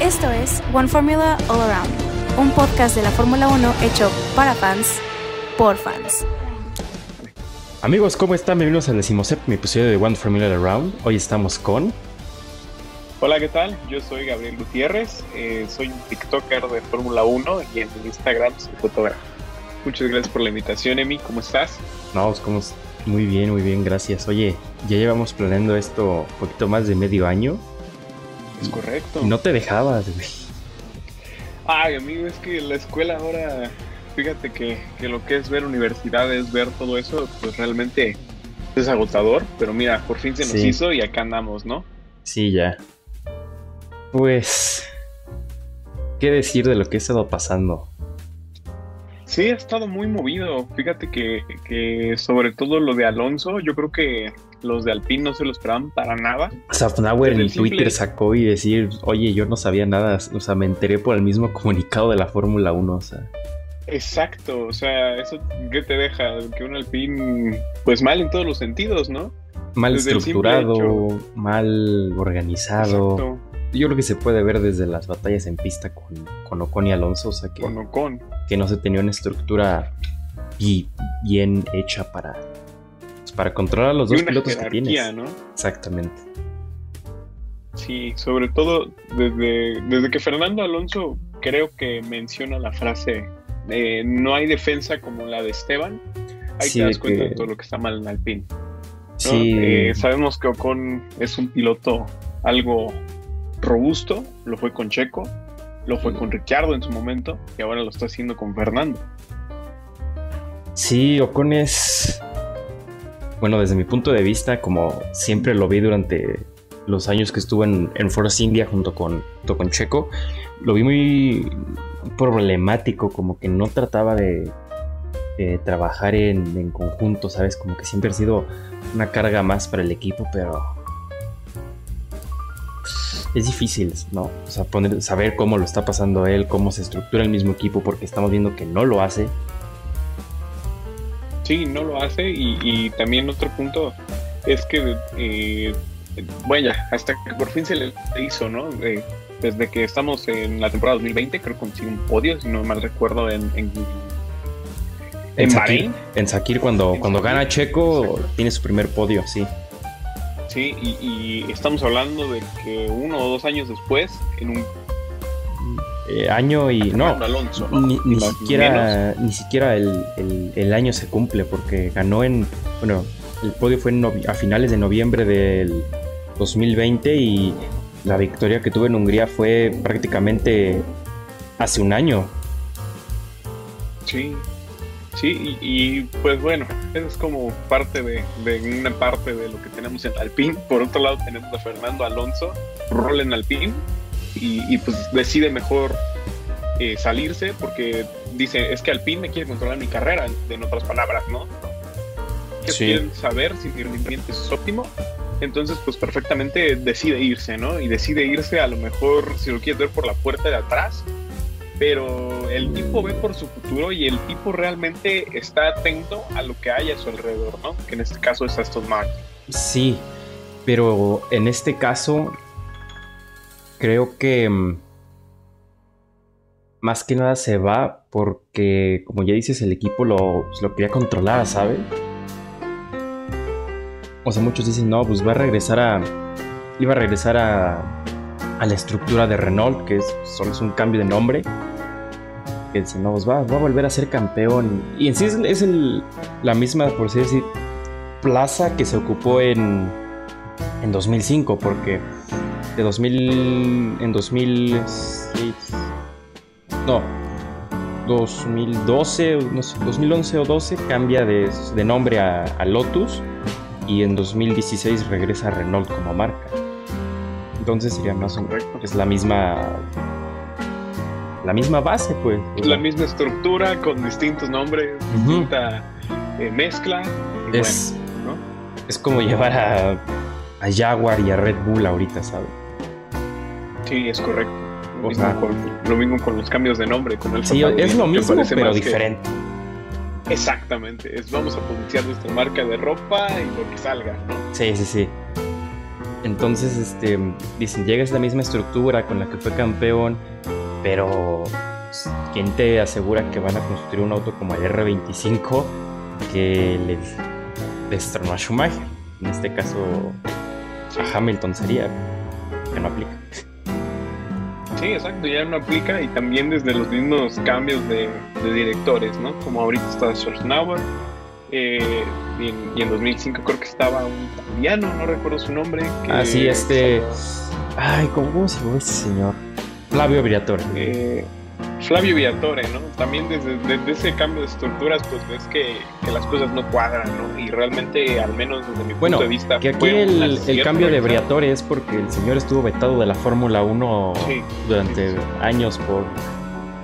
Esto es One Formula All Around, un podcast de la Fórmula 1 hecho para fans, por fans. Amigos, ¿cómo están? Bienvenidos al decimoséptimo episodio de One Formula All Around. Hoy estamos con... Hola, ¿qué tal? Yo soy Gabriel Gutiérrez, eh, soy un TikToker de Fórmula 1 y en Instagram soy fotógrafo. Muchas gracias por la invitación, Emi. ¿Cómo estás? No, ¿cómo Muy bien, muy bien, gracias. Oye, ya llevamos planeando esto un poquito más de medio año. Es correcto. No te dejabas, güey. Ay, amigo, es que la escuela ahora, fíjate que, que lo que es ver universidades, ver todo eso, pues realmente es agotador. Pero mira, por fin se nos hizo y acá andamos, ¿no? Sí, ya. Pues, ¿qué decir de lo que ha estado pasando? Sí, ha estado muy movido. Fíjate que, que, sobre todo lo de Alonso, yo creo que los de Alpine no se lo esperaban para nada. Safnauer en Twitter sacó y decir, oye, yo no sabía nada, o sea, me enteré por el mismo comunicado de la Fórmula 1, o sea. Exacto, o sea, eso que te deja que un Alpine, pues mal en todos los sentidos, ¿no? Mal estructurado, mal organizado yo creo que se puede ver desde las batallas en pista con, con Ocon y Alonso, o sea que, con Ocon. que no se tenía una estructura y bien hecha para, para controlar a los dos pilotos que tienes. ¿no? Exactamente. Sí, sobre todo desde, desde que Fernando Alonso creo que menciona la frase no hay defensa como la de Esteban, ahí te das cuenta de todo lo que está mal en Alpine. Sí. Eh, sabemos que Ocon es un piloto algo robusto, lo fue con Checo, lo fue con Ricciardo en su momento y ahora lo está haciendo con Fernando. Sí, Ocon es, bueno, desde mi punto de vista, como siempre lo vi durante los años que estuve en, Force India junto con, con Checo, lo vi muy problemático, como que no trataba de, trabajar en, en, conjunto, ¿sabes? Como que siempre ha sido una carga más para el equipo, pero es difícil, ¿no? O sea, saber cómo lo está pasando él, cómo se estructura el mismo equipo, porque estamos viendo que no lo hace. Sí, no lo hace y, también otro punto es que, eh, bueno, hasta que por fin se le hizo, ¿no? desde que estamos en la temporada 2020, creo que consiguió un podio, si no mal recuerdo, en, en en, Sakir, en Sakir, cuando, cuando gana Checo, tiene su primer podio, sí. Sí, y, estamos hablando de que uno o dos años después, en un eh, año y no, ni, siquiera, ni siquiera el, año se cumple porque ganó en, bueno, el podio fue a finales de noviembre del 2020 y la victoria que tuvo en Hungría fue prácticamente hace un año. Sí, Sí, y, pues bueno, es como parte de, una parte de lo que tenemos en Alpine. Por otro lado tenemos a Fernando Alonso, rol en Alpine, y, pues decide mejor eh, salirse porque dice, es que Alpine me quiere controlar mi carrera, en otras palabras, ¿no? Que quieren saber si mi rendimiento es óptimo. Entonces, pues perfectamente decide irse, ¿no? Y decide irse a lo mejor, si lo quieres ver por la puerta de atrás, pero el tipo ve por su futuro y el tipo realmente está atento a lo que hay a su alrededor, ¿no? Que en este caso es Aston Martin. Sí, pero en este caso creo que mm, más que nada se va porque, como ya dices, el equipo lo, pues, lo quería controlar, ¿sabes? O sea, muchos dicen, no, pues va a regresar a... Iba a regresar a, a la estructura de Renault, que es, solo es un cambio de nombre. Que dice, no, pues va, va, a volver a ser campeón. Y en sí es, la misma, por así decir, plaza que se ocupó en, en 2005, porque de 2000, en 2006, no, 2012, no sé, 2011 o 12 cambia de, de nombre a, a Lotus y en 2016 regresa a Renault como marca. Entonces sería más un es la misma la misma base pues la misma estructura con distintos nombres distinta eh, mezcla es es como llevar a, a Jaguar y a Red Bull ahorita sabes sí es correcto lo, mismo, con, lo mismo con los cambios de nombre con el sí, es lo mismo pero diferente exactamente es vamos a potenciar nuestra marca de ropa y lo que salga ¿no? sí sí sí Entonces, este, dicen, llega esa misma estructura con la que fue campeón, pero pues, ¿quién te asegura que van a construir un auto como el R25 que le destronó a Schumacher? En este caso, a Hamilton sería, que no aplica. Sí, exacto, ya no aplica y también desde los mismos cambios de, directores, ¿no? Como ahorita está Schwarzenauer eh, y, en, 2005 creo que estaba un italiano, no recuerdo su nombre. ah, sí, este... Ay, ¿cómo se llama este señor? Flavio Briatore. Eh, Flavio Villatore, ¿no? También desde, ese cambio de estructuras, pues ves que, las cosas no cuadran, ¿no? Y realmente, al menos desde mi punto de vista... que aquí el, cambio de Briatore es porque el señor estuvo vetado de la Fórmula 1 durante años por,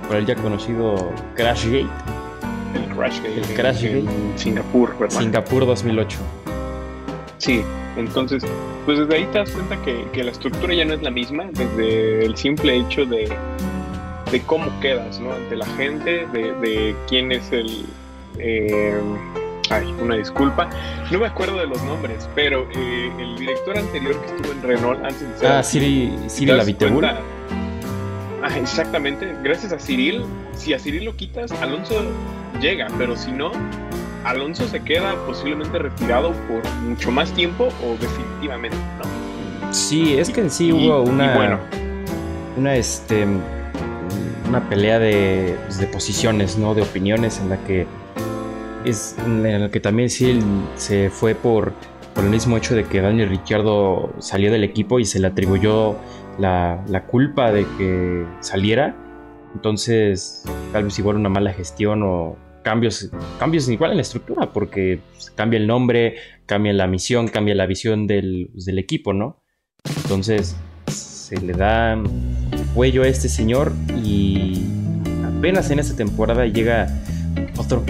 por el ya conocido Crashgate. El Crashgate. El Crashgate. En Singapur, ¿verdad? Singapur 2008. Sí, entonces, pues desde ahí te das cuenta que, que la estructura ya no es la misma, desde el simple hecho de de cómo quedas ¿no? ante la gente, de, quién es el... Eh, ay, una disculpa. No me acuerdo de los nombres, pero eh, el director anterior que estuvo en Renault antes de ser... Ah, Cyril, Cyril Ah, exactamente. Gracias a Cyril, si a Cyril lo quitas, Alonso llega, pero si no, Alonso se queda posiblemente retirado por mucho más tiempo o definitivamente, ¿no? Sí, es que en sí hubo una... bueno. Una, este una pelea pues, de, posiciones, ¿no? De opiniones en la que es en la que también sí se fue por, por el mismo hecho de que Daniel Ricciardo salió del equipo y se le atribuyó la, culpa de que saliera. Entonces, tal vez igual una mala gestión o cambios, cambios igual en la estructura, porque pues, cambia el nombre, cambia la misión, cambia la visión del, pues, del equipo, ¿no? Entonces, se le da cuello a este señor y apenas en esta temporada llega otro,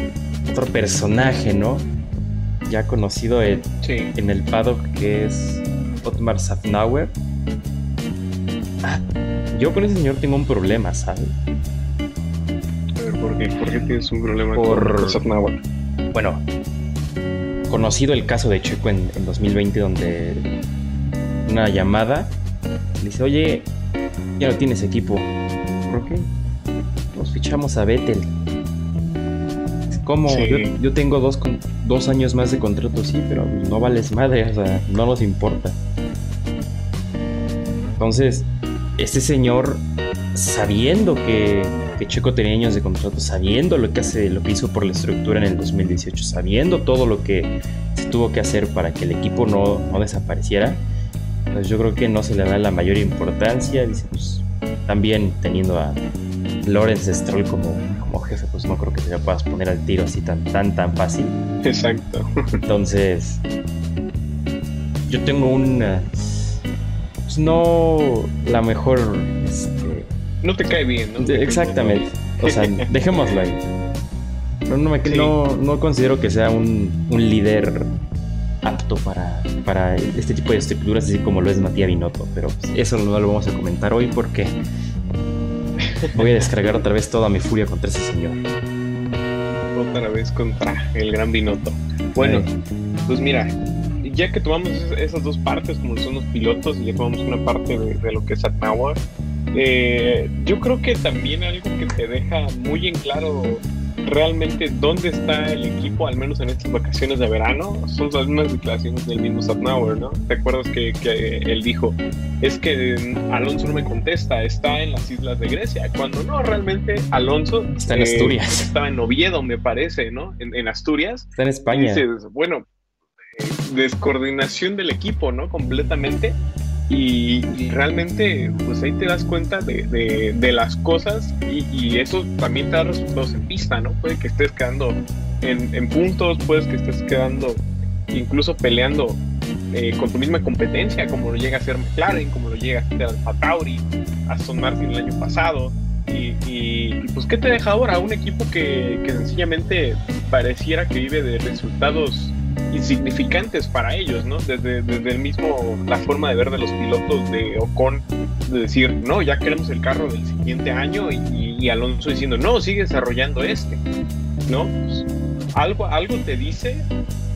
otro personaje, ¿no? Ya conocido en, en el paddock que es Otmar Safnauer. Ah, yo con ese señor tengo un problema, ¿sabes? A ver, ¿por qué? ¿Por qué tienes un problema con Safnauer? Bueno, conocido el caso de Checo en, en 2020 donde una llamada dice, oye, ya no tienes equipo. ¿Por qué? Nos fichamos a Vettel. ¿Cómo? Yo, tengo dos, dos años más de contrato, sí, pero no vales madre, o sea, no nos importa. Entonces, este señor, sabiendo que, que, Checo tenía años de contrato, sabiendo lo que hace, lo que hizo por la estructura en el 2018, sabiendo todo lo que se tuvo que hacer para que el equipo no, no desapareciera, pues yo creo que no se le da la mayor importancia. Dice, pues también teniendo a Lawrence Stroll como, como jefe, pues no creo que se puedas poner al tiro así tan, tan, tan fácil. Exacto. Entonces, yo tengo una. Pues no la mejor. Este, no te cae bien, ¿no? Exactamente. O sea, dejémoslo ahí. no, me, no, no, considero que sea un, un líder apto para, para este tipo de estructuras, así como lo es Matías Binotto. Pero pues, eso no lo vamos a comentar hoy porque voy a descargar otra vez toda mi furia contra ese señor. Otra vez contra el gran Binotto. Bueno, pues mira, ya que tomamos esas dos partes, como son los pilotos, y ya tomamos una parte de, lo que es Atnawa, eh, yo creo que también algo que te deja muy en claro realmente dónde está el equipo, al menos en estas vacaciones de verano, son las mismas declaraciones del mismo Satnauer, ¿no? ¿Te acuerdas que, él dijo, es que Alonso no me contesta, está en las islas de Grecia, cuando no, realmente Alonso está en Asturias. Eh, estaba en Oviedo, me parece, ¿no? En, Asturias. Está en España. dices, bueno, eh, descoordinación del equipo, ¿no? Completamente. Y, realmente, pues ahí te das cuenta de, las cosas y, eso también te da resultados en pista, ¿no? Puede que estés quedando en, puntos, puedes que estés quedando incluso peleando eh, con tu misma competencia, como lo llega a ser McLaren, como lo llega a ser Alfa Tauri, Aston Martin el año pasado. Y, pues, ¿qué te deja ahora? Un equipo que, que sencillamente pareciera que vive de resultados insignificantes para ellos, ¿no? Desde, desde el mismo, la forma de ver de los pilotos de Ocon, de decir, no, ya queremos el carro del siguiente año y, Alonso diciendo, no, sigue desarrollando este, ¿no? Pues, algo, algo te dice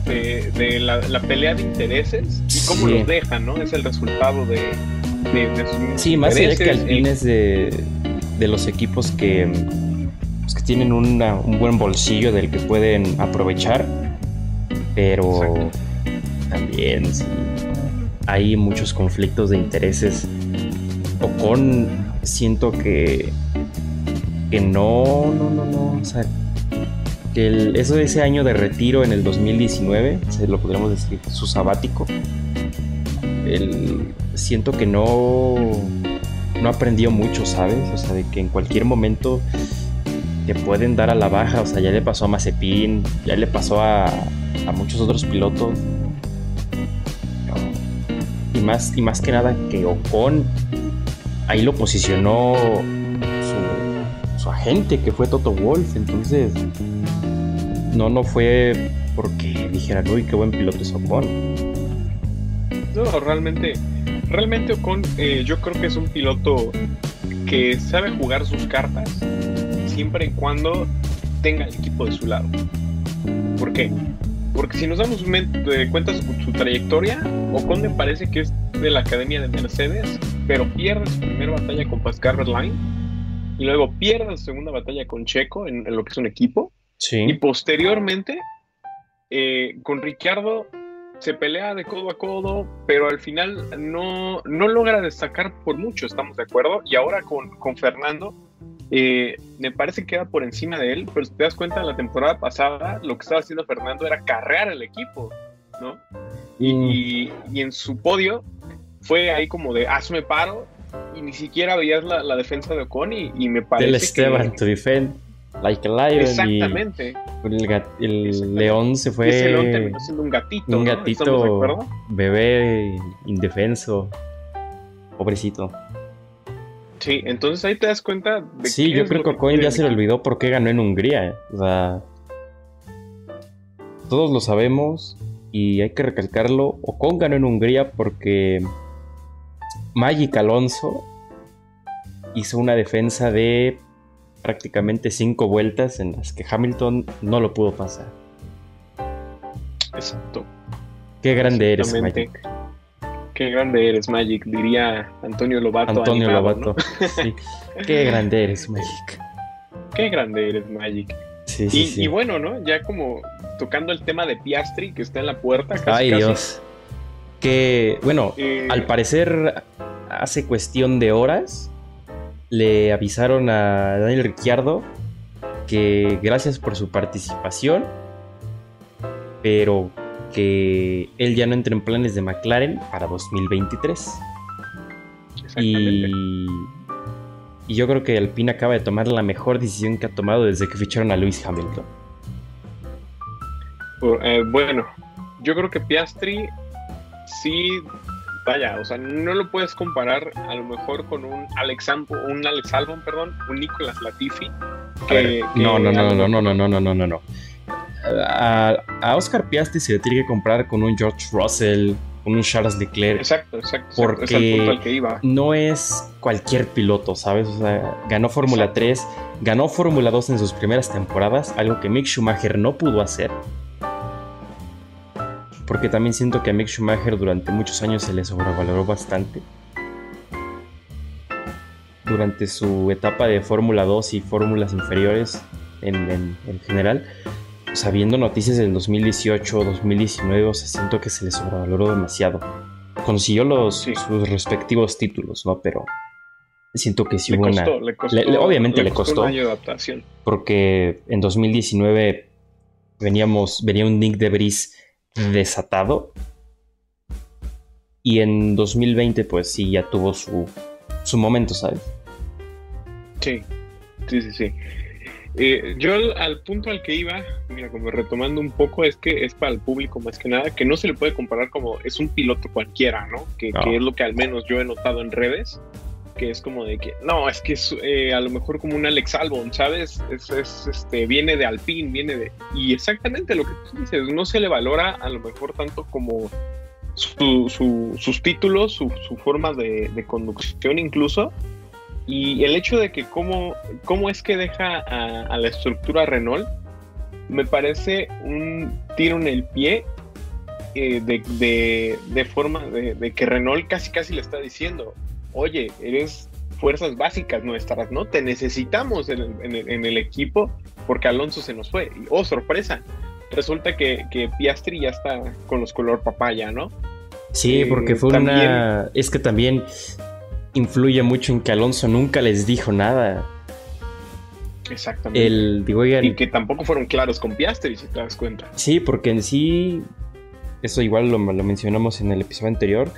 de, la, pelea de intereses y cómo los dejan, ¿no? Es el resultado de, de, Sí, más allá que Alpine es de, de los equipos que, pues, que tienen un buen bolsillo del que pueden aprovechar, pero también hay muchos conflictos de intereses. Ocon siento que, que no, no, no, no, o sea, que eso de ese año de retiro en el 2019, se lo podríamos decir, su sabático, el, siento que no, no aprendió mucho, ¿sabes? O sea, de que en cualquier momento te pueden dar a la baja, o sea, ya le pasó a Mazepin, ya le pasó a, a muchos otros pilotos. Y más, y más que nada que Ocon ahí lo posicionó su, agente, que fue Toto Wolf, entonces no, no fue porque dijeran, uy, qué buen piloto es Ocon. No, realmente, realmente Ocon eh, yo creo que es un piloto que sabe jugar sus cartas siempre y cuando tenga el equipo de su lado. ¿Por qué? Porque si nos damos cuenta su, su trayectoria, Ocon me parece que es de la academia de Mercedes, pero pierde su primera batalla con Pascal Line y luego pierde su segunda batalla con Checo en lo que es un equipo y posteriormente, eh, con Ricciardo se pelea de codo a codo, pero al final no, no logra destacar por mucho, estamos de acuerdo. Y ahora con, con Fernando, eh, me parece que queda por encima de él, pero si te das cuenta, la temporada pasada lo que estaba haciendo Fernando era carrear el equipo, ¿no? Y, y, en su podio fue ahí como de hazme paro, y ni siquiera veías la, la defensa de Ocon, y, me parece. Del Esteban, to defend. Like a Lion. Exactamente. El, león se fue. Ese león terminó siendo un gatito. Un gatito bebé indefenso. Pobrecito. Sí, entonces ahí te das cuenta de Sí, yo creo que Coin ya se le olvidó por qué ganó en Hungría. Eh. O sea. Todos lo sabemos y hay que recalcarlo. Ocon ganó en Hungría porque Magic Alonso hizo una defensa de prácticamente cinco vueltas en las que Hamilton no lo pudo pasar. Exacto. Qué grande eres, Magic. Qué grande eres, Magic, diría Antonio Lobato. Antonio Lobato. sí. Qué grande eres, Magic. Qué grande eres, Magic. Sí, sí, y, sí. y, bueno, ¿no? Ya como tocando el tema de Piastri, que está en la puerta. Casi, Ay, Dios. Que, bueno, eh, al parecer hace cuestión de horas le avisaron a Daniel Ricciardo que gracias por su participación, pero que él ya no entra en planes de McLaren para 2023. Y, y yo creo que Alpine acaba de tomar la mejor decisión que ha tomado desde que ficharon a Lewis Hamilton. Eh, bueno, yo creo que Piastri sí vaya, o sea, no lo puedes comparar a lo mejor con un Alex, un Alex Albon, perdón, un Nicolas Latifi. no, no, no, no, no, no, no, no, no, no, A, Oscar Piastri se le tiene que comprar con un George Russell, con un Charles Leclerc. Exacto, exacto. Porque es el punto al que iba. no es cualquier piloto, ¿sabes? O sea, ganó Fórmula 3, ganó Fórmula 2 en sus primeras temporadas, algo que Mick Schumacher no pudo hacer porque también siento que a Mick Schumacher durante muchos años se le sobrevaloró bastante. Durante su etapa de Fórmula 2 y fórmulas inferiores en, general, sabiendo noticias del 2018 2019, o sea, siento que se le sobrevaloró demasiado. Consiguió los, sus respectivos títulos, ¿no? Pero siento que sí hubo una. obviamente le costó. adaptación. Porque en 2019 veníamos, venía un Nick de Bris desatado. Y en 2020, pues sí, ya tuvo su, su momento, ¿sabes? Sí, sí, sí, sí. Eh, yo al, punto al que iba, mira, como retomando un poco, es que es para el público más que nada, que no se le puede comparar como es un piloto cualquiera, ¿no? Que, que es lo que al menos yo he notado en redes que es como de que, no, es que es eh, a lo mejor como un Alex Albon, ¿sabes? Es, este, viene de Alpine, viene de... Y exactamente lo que tú dices, no se le valora a lo mejor tanto como sus títulos, su, forma de, conducción incluso, y el hecho de que cómo, cómo es que deja a, a la estructura Renault, me parece un tiro en el pie eh, de, de, forma de, que Renault casi casi le está diciendo, oye, eres fuerzas básicas nuestras, ¿no? Te necesitamos en el, equipo porque Alonso se nos fue. Y, oh, sorpresa, resulta que, Piastri ya está con los color papaya, ¿no? Sí, porque fue una... Es que también influye mucho en que Alonso nunca les dijo nada. Exactamente. El, digo, y que tampoco fueron claros con Piastri, si te das cuenta. Sí, porque en sí, eso igual lo, mencionamos en el episodio anterior,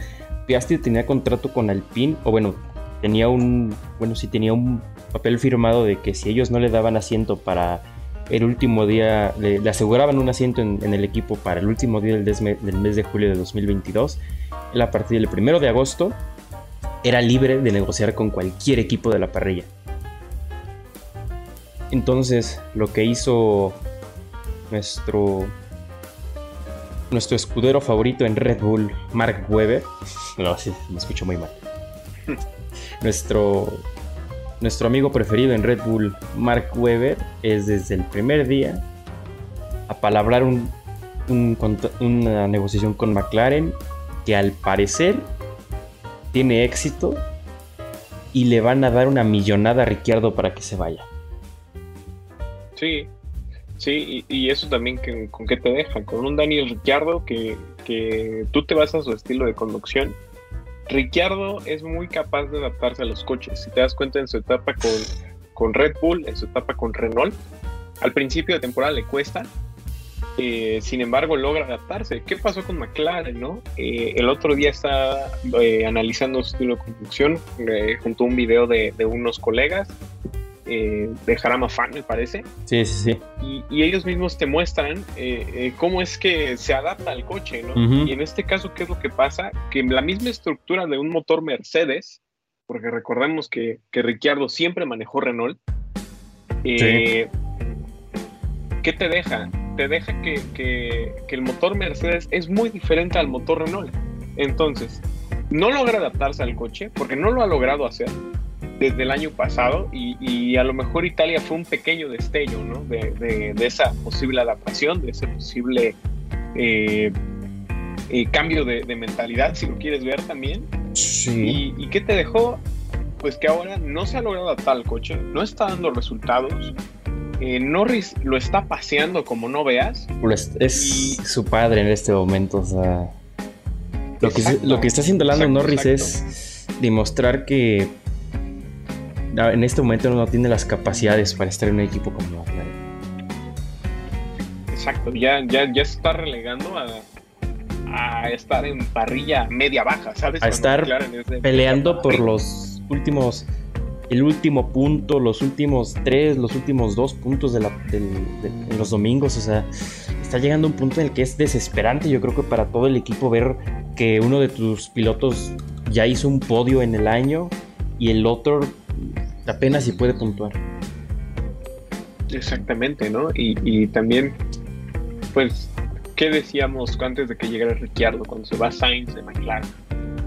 Piastri tenía contrato con Alpine, o bueno, tenía un, bueno, sí tenía un papel firmado de que si ellos no le daban asiento para el último día, le, aseguraban un asiento en, el equipo para el último día del, del mes de julio de 2022, él a partir del primero de agosto era libre de negociar con cualquier equipo de la parrilla. Entonces, lo que hizo nuestro nuestro escudero favorito en Red Bull, Mark Webber, no, sí, me escucho muy mal. nuestro nuestro amigo preferido en Red Bull, Mark Webber, es desde el primer día a palabrar un, una negociación con McLaren que al parecer tiene éxito y le van a dar una millonada a Ricciardo para que se vaya. Sí, sí, y, eso también con qué te deja, con un Daniel Ricciardo que, que tú te vas a su estilo de conducción. Ricciardo es muy capaz de adaptarse a los coches. Si te das cuenta en su etapa con, con Red Bull, en su etapa con Renault, al principio de temporada le cuesta, eh, sin embargo logra adaptarse. ¿Qué pasó con McLaren? No? Eh, el otro día está eh, analizando su estilo de conducción junto a un video de, de unos colegas eh, de Jarama Fan, me parece. Sí, sí, sí. Y, ellos mismos te muestran eh, eh, cómo es que se adapta al coche, ¿no? Y en este caso, ¿qué es lo que pasa? Que la misma estructura de un motor Mercedes, porque recordemos que, que Ricciardo siempre manejó Renault, ¿qué te deja? Te deja que, que, que el motor Mercedes es muy diferente al motor Renault. Entonces, no logra adaptarse al coche, porque no lo ha logrado hacer desde el año pasado y, a lo mejor Italia fue un pequeño destello ¿no? de, esa posible adaptación, de ese posible eh, eh, cambio de, mentalidad, si lo quieres ver también. Sí. ¿Y, qué te dejó? Pues que ahora no se ha logrado adaptar al coche, no está dando resultados. Eh, Norris lo está paseando como no veas. Es su padre en este momento, o sea... Lo que, lo que, está haciendo Lando Norris es demostrar que en este momento no tiene las capacidades para estar en un equipo como McLaren. Exacto, ya, ya, ya está relegando a, a estar en parrilla media baja, ¿sabes? A estar peleando por los últimos, el último punto, los últimos tres, los últimos dos puntos de, la, los domingos, o sea, está llegando un punto en el que es desesperante, yo creo que para todo el equipo ver que uno de tus pilotos ya hizo un podio en el año y el otro apenas si puede puntuar. Exactamente, ¿no? Y, también, pues, ¿qué decíamos antes de que llegara Ricciardo cuando se va Sainz de McLaren?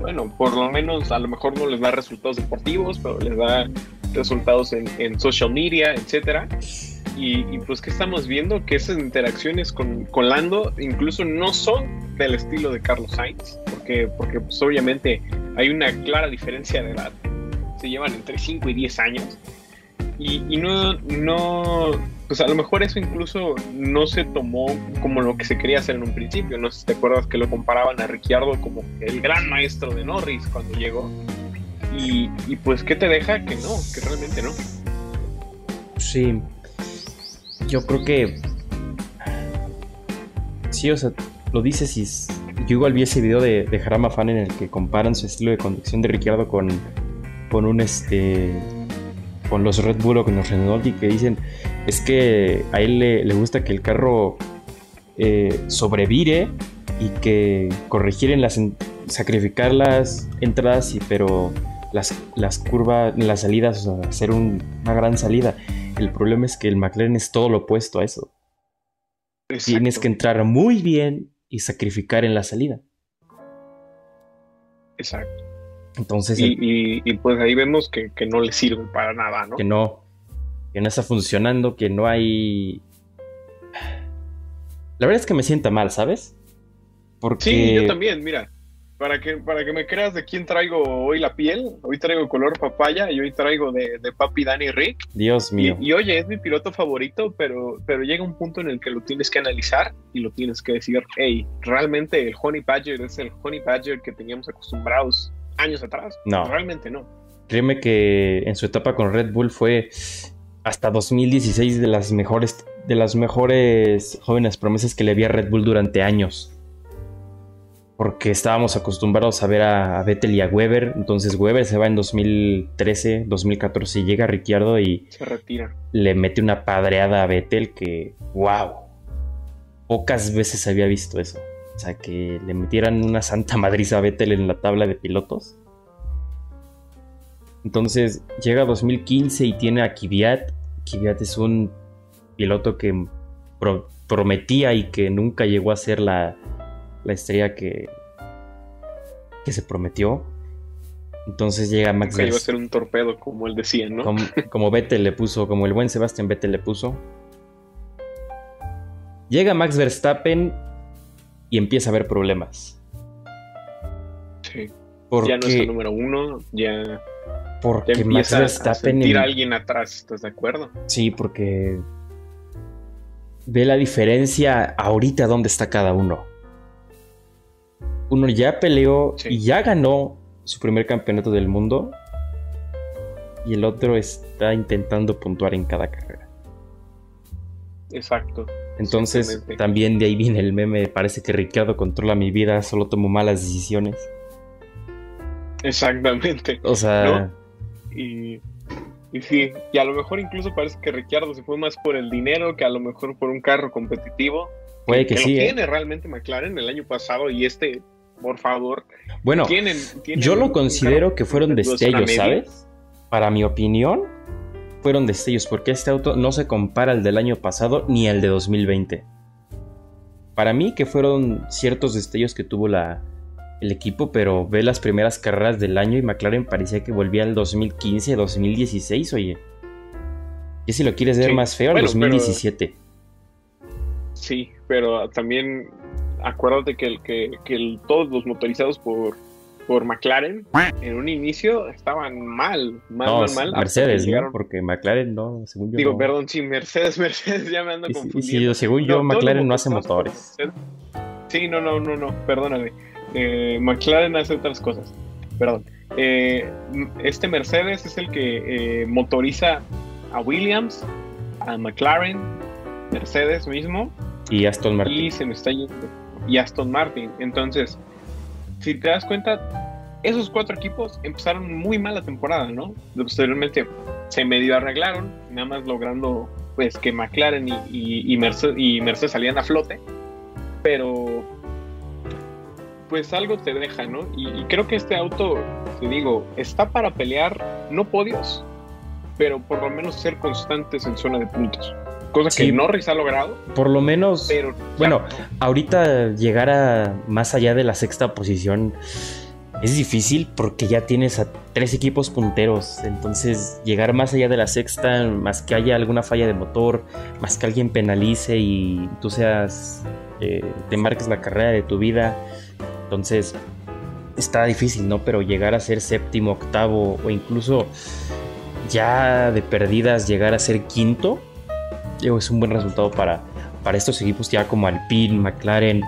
Bueno, por lo menos a lo mejor no les da resultados deportivos, pero les da resultados en, social media, etcétera. Y, pues que estamos viendo que esas interacciones con, Lando incluso no son del estilo de Carlos Sainz, porque, porque pues obviamente hay una clara diferencia de edad se llevan entre 5 y 10 años. Y, no, no, pues a lo mejor eso incluso no se tomó como lo que se quería hacer en un principio. No sé si te acuerdas que lo comparaban a Ricciardo como el gran maestro de Norris cuando llegó. Y, y pues, ¿qué te deja? Que no, que realmente no. Sí, yo creo que. Sí, o sea, lo dices y. Yo igual vi ese video de, de Jarama Fan en el que comparan su estilo de conducción de Ricciardo con con un este con los Red Bull o con los Renault y que dicen es que a él le, gusta que el carro eh, sobrevire y que corregir en las sacrificar las entradas y pero las, las curvas las salidas o sea, hacer una gran salida. El problema es que el McLaren es todo lo opuesto a eso. Tienes que entrar muy bien y sacrificar en la salida. Exacto entonces. Y, pues ahí vemos que, no le sirve para nada, ¿no? Que no. Que no está funcionando, que no hay. La verdad es que me sienta mal, ¿sabes? Porque... Sí, yo también, mira. Para que, para que me creas de quién traigo hoy la piel, hoy traigo color papaya y hoy traigo de, de papi Danny Rick. Dios mío. Y, y, oye, es mi piloto favorito, pero, pero llega un punto en el que lo tienes que analizar y lo tienes que decir, hey, realmente el Honey Badger es el Honey Badger que teníamos acostumbrados años atrás. No. Realmente no. Créeme que en su etapa con Red Bull fue hasta 2016 de las mejores, de las mejores jóvenes promesas que le había Red Bull durante años porque estábamos acostumbrados a ver a, Vettel y a Weber. Entonces Weber se va en 2013, 2014 y llega Ricciardo y se retira. Le mete una padreada a Vettel que, wow, pocas veces había visto eso. O sea, que le metieran una santa madriza a Vettel en la tabla de pilotos. Entonces llega 2015 y tiene a Kvyat. Kvyat es un piloto que prometía y que nunca llegó a ser la, la estrella que, que se prometió. Entonces llega Max Verstappen. iba a ser un torpedo, como él decía, ¿no? Como, como Vettel le puso, como el buen Sebastián Vettel le puso. Llega Max Verstappen y empieza a haber problemas. Sí. Porque, ya no es el número uno, ya. Porque Max Verstappen. A, a alguien atrás, ¿estás de acuerdo? Sí, porque. Ve la diferencia ahorita dónde está cada uno uno ya peleó y ya ganó su primer campeonato del mundo y el otro está intentando puntuar en cada carrera. Exacto. Entonces también de ahí viene el meme, parece que Ricardo controla mi vida, solo tomo malas decisiones. Exactamente. O sea... Y, y sí, y a lo mejor incluso parece que Ricardo se fue más por el dinero que a lo mejor por un carro competitivo. Puede que, sí. Lo ¿eh? tiene realmente McLaren el año pasado y este por favor. Bueno, yo lo considero que fueron destellos, ¿sabes? Para mi opinión, fueron destellos, porque este auto no se compara al del año pasado ni al de 2020. Para mí que fueron ciertos destellos que tuvo la, el equipo, pero ve las primeras carreras del año y McLaren parecía que volvía al 2015, 2016, oye. Y si lo quieres ver más feo, al 2017. Sí, pero también acuérdate que, el, que, todos los motorizados por, por McLaren en un inicio estaban mal, mal, mal, Mercedes, ¿no? Porque McLaren no, según yo. Digo, perdón, sí, Mercedes, Mercedes, ya me ando confundiendo. Sí, según yo, McLaren no hace motores. Sí, no, no, no, no, perdóname. Eh, McLaren hace otras cosas. Perdón. Eh, este Mercedes es el que eh, motoriza a Williams, a McLaren, Mercedes mismo. Y Aston Martin. Y se me está yendo y Aston Martin. Entonces, si te das cuenta, esos cuatro equipos empezaron muy mal la temporada, ¿no? Posteriormente se medio arreglaron, nada más logrando pues que McLaren y, y, Mercedes, y Mercedes salían a flote, pero pues algo te deja, ¿no? Y, y, creo que este auto, te digo, está para pelear, no podios, pero por lo menos ser constantes en zona de puntos cosa que Norris ha logrado. Por lo menos, pero, bueno, ahorita llegar a más allá de la sexta posición es difícil porque ya tienes a tres equipos punteros. Entonces, llegar más allá de la sexta, más que haya alguna falla de motor, más que alguien penalice y tú seas, eh, te marques la carrera de tu vida. Entonces, está difícil, ¿no? Pero llegar a ser séptimo, octavo o incluso ya de perdidas llegar a ser quinto es un buen resultado para, para estos equipos ya como Alpine, McLaren,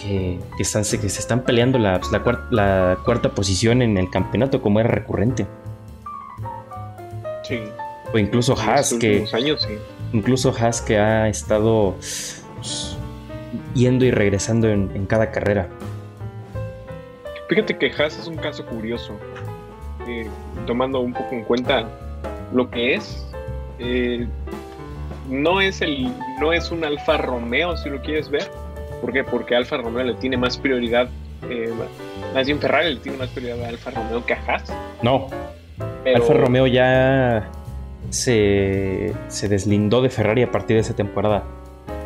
que, están, que se están peleando la, pues, la, cuarta, posición en el campeonato como era recurrente. Sí. O incluso Haas, que. Incluso Haas que ha estado pues, yendo y regresando en, cada carrera. Fíjate que Haas es un caso curioso, eh, tomando un poco en cuenta lo que es. Eh, no es el no es un Alfa Romeo si lo quieres ver. ¿Por qué? Porque Alfa Romeo le tiene más prioridad, eh, más bien Ferrari le tiene más prioridad a Alfa Romeo que a Haas. No. Alfa Romeo ya se, se deslindó de Ferrari a partir de esa temporada.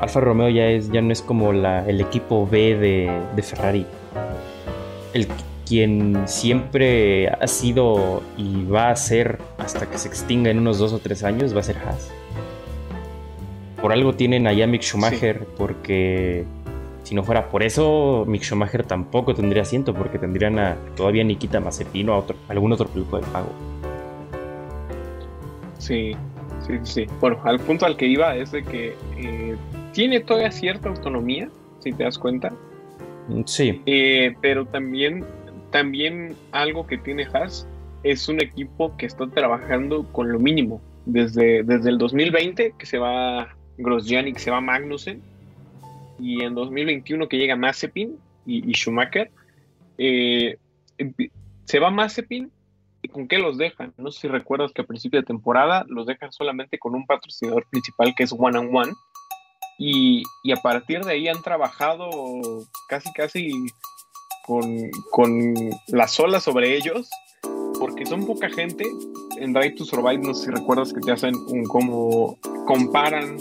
Alfa Romeo ya, es, ya no es como la, el equipo B de, de Ferrari. El, quien siempre ha sido y va a ser hasta que se extinga en unos dos o tres años va a ser Haas. Por algo tienen a Yamik Schumacher, porque Si no fuera por eso, Mick Schumacher tampoco tendría asiento, porque tendrían a todavía Nikita Mazepin o a otro, algún otro piloto de pago. Sí, sí, sí. Bueno, al punto al que iba es de que eh, tiene todavía cierta autonomía, si te das cuenta. Mm, sí. Eh, pero también, también algo que tiene Haas es un equipo que está trabajando con lo mínimo. Desde, desde el 2020, que se va Grosjean y que se va Magnussen, y en 2021 que llega Mazepin y, Schumacher, eh, se va Mazepin y con qué los dejan. No sé si recuerdas que a principio de temporada los dejan solamente con un patrocinador principal que es One and One. Y, a partir de ahí han trabajado casi casi con, con las olas sobre ellos, porque son poca gente. En Drive to Survive, no sé si recuerdas que te hacen un como comparan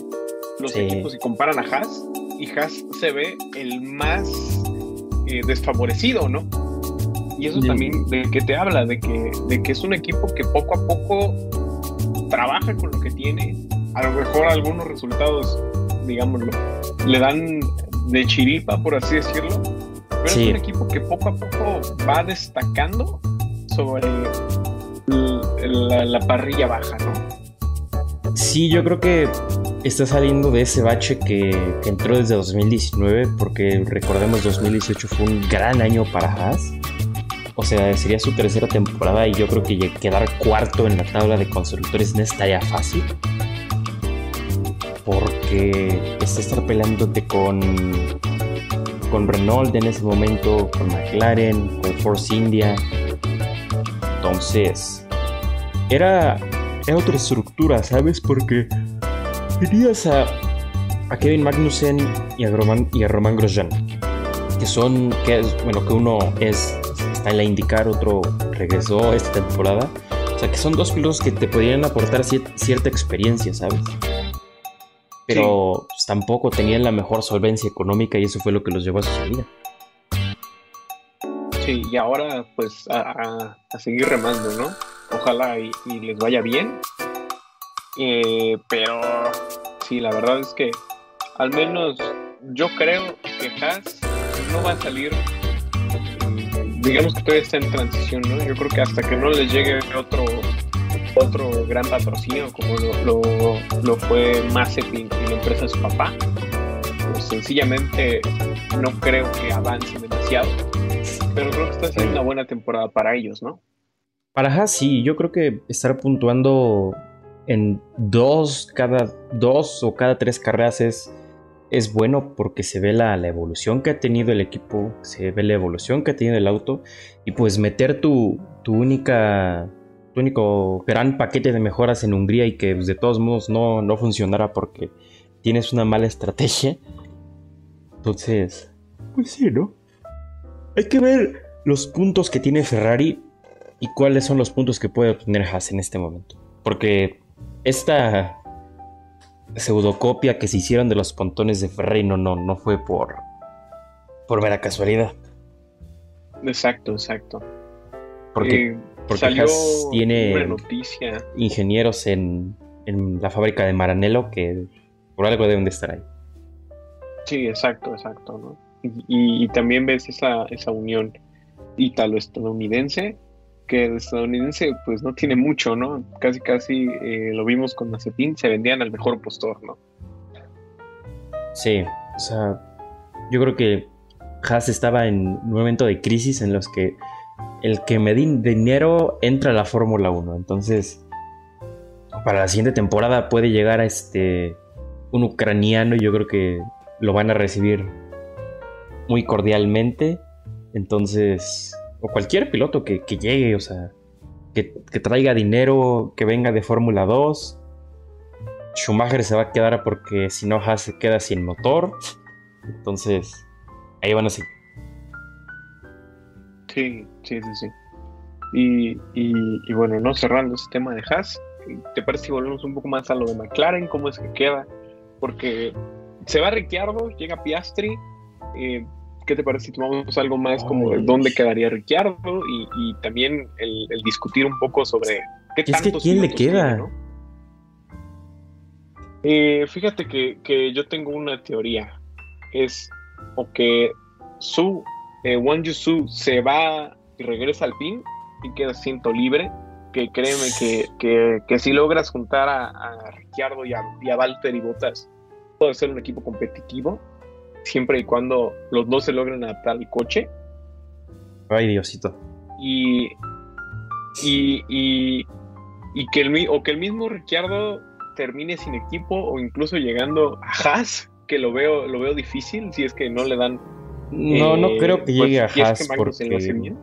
los equipos y comparan a Haas y Haas se ve el más eh, desfavorecido, ¿no? Y eso también de qué te habla, de que, de que es un equipo que poco a poco trabaja con lo que tiene. A lo mejor algunos resultados, digámoslo, le dan de chiripa, por así decirlo. Pero es un equipo que poco a poco va destacando sobre la, la parrilla baja, ¿no? Sí, yo creo que está saliendo de ese bache que, entró desde 2019, porque recordemos 2018 fue un gran año para Haas. O sea, sería su tercera temporada y yo creo que quedar cuarto en la tabla de constructores no estaría fácil. Porque está estar peleándote con, con Renault en ese momento, con McLaren, con Force India. Entonces, era, era otra estructura, ¿sabes? Porque tenías a, a Kevin Magnussen y a Roman, y a Roman Grosjean, que son, que es, bueno, que uno es, está en la indicar, otro regresó esta temporada. O sea, que son dos pilotos que te podrían aportar cierta experiencia, ¿sabes? Pero pues, tampoco tenían la mejor solvencia económica y eso fue lo que los llevó a su salida. Sí, y ahora pues a, seguir remando, ¿no? Ojalá y les vaya bien eh, pero sí, la verdad es que al menos yo creo que Haas no va a salir. Digamos que todavía está en transición, ¿no? Yo creo que hasta que no les llegue otro otro gran patrocinio como lo, lo, fue Mazepin y la empresa de su papá, pues sencillamente no creo que avance demasiado. Pero creo que está siendo una buena temporada para ellos, ¿no? Para Haas sí, yo creo que estar puntuando en dos, cada dos o cada tres carreras es, es bueno porque se ve la, evolución que ha tenido el equipo, se ve la evolución que ha tenido el auto y pues meter tu, tu única tu único gran paquete de mejoras en Hungría y que pues, de todos modos no, no funcionara porque tienes una mala estrategia. Entonces, pues sí, ¿no? Hay que ver los puntos que tiene Ferrari y cuáles son los puntos que puede obtener Haas en este momento. Porque esta pseudocopia que se hicieron de los pontones de Ferrari no, no, fue por, por mera casualidad. Exacto, exacto. Porque, eh, porque tiene ingenieros en, en, la fábrica de Maranello que por algo deben de estar ahí. Sí, exacto, exacto. ¿no? Y, y, también ves esa, esa unión ítalo-estadounidense que el estadounidense pues no tiene mucho, ¿no? Casi casi eh, lo vimos con Mazepin, se vendían al mejor postor, ¿no? Sí, o sea, yo creo que Haas estaba en un momento de crisis en los que el que me di dinero entra a la Fórmula 1, entonces para la siguiente temporada puede llegar a este un ucraniano y yo creo que lo van a recibir muy cordialmente, entonces o cualquier piloto que, llegue, o sea, que, traiga dinero, que venga de Fórmula 2. Schumacher se va a quedar porque si no Haas se queda sin motor. Entonces, ahí van a seguir. Sí, sí, sí, sí. Y, y, bueno, no cerrando ese tema de Haas, ¿te parece si volvemos un poco más a lo de McLaren? ¿Cómo es que queda? Porque se va Ricciardo, llega Piastri, eh, ¿qué te parece si tomamos algo más como de dónde quedaría Ricciardo y, también el, discutir un poco sobre qué es que quién le queda? Eh, fíjate que, yo tengo una teoría. Es o que Su, eh, Wang Yusu se va y regresa al PIN y queda siento libre, que créeme que, que, que si logras juntar a, a Ricciardo y a, y a Walter y Bottas, puede ser un equipo competitivo, siempre y cuando los dos se logren adaptar al coche. Ay, Diosito. Y, y, y, y que el, o que el mismo Ricciardo termine sin equipo o incluso llegando a Haas, que lo veo, lo veo difícil si es que no le dan. No, no eh, creo que pues, llegue a si es que Haas lo hace porque...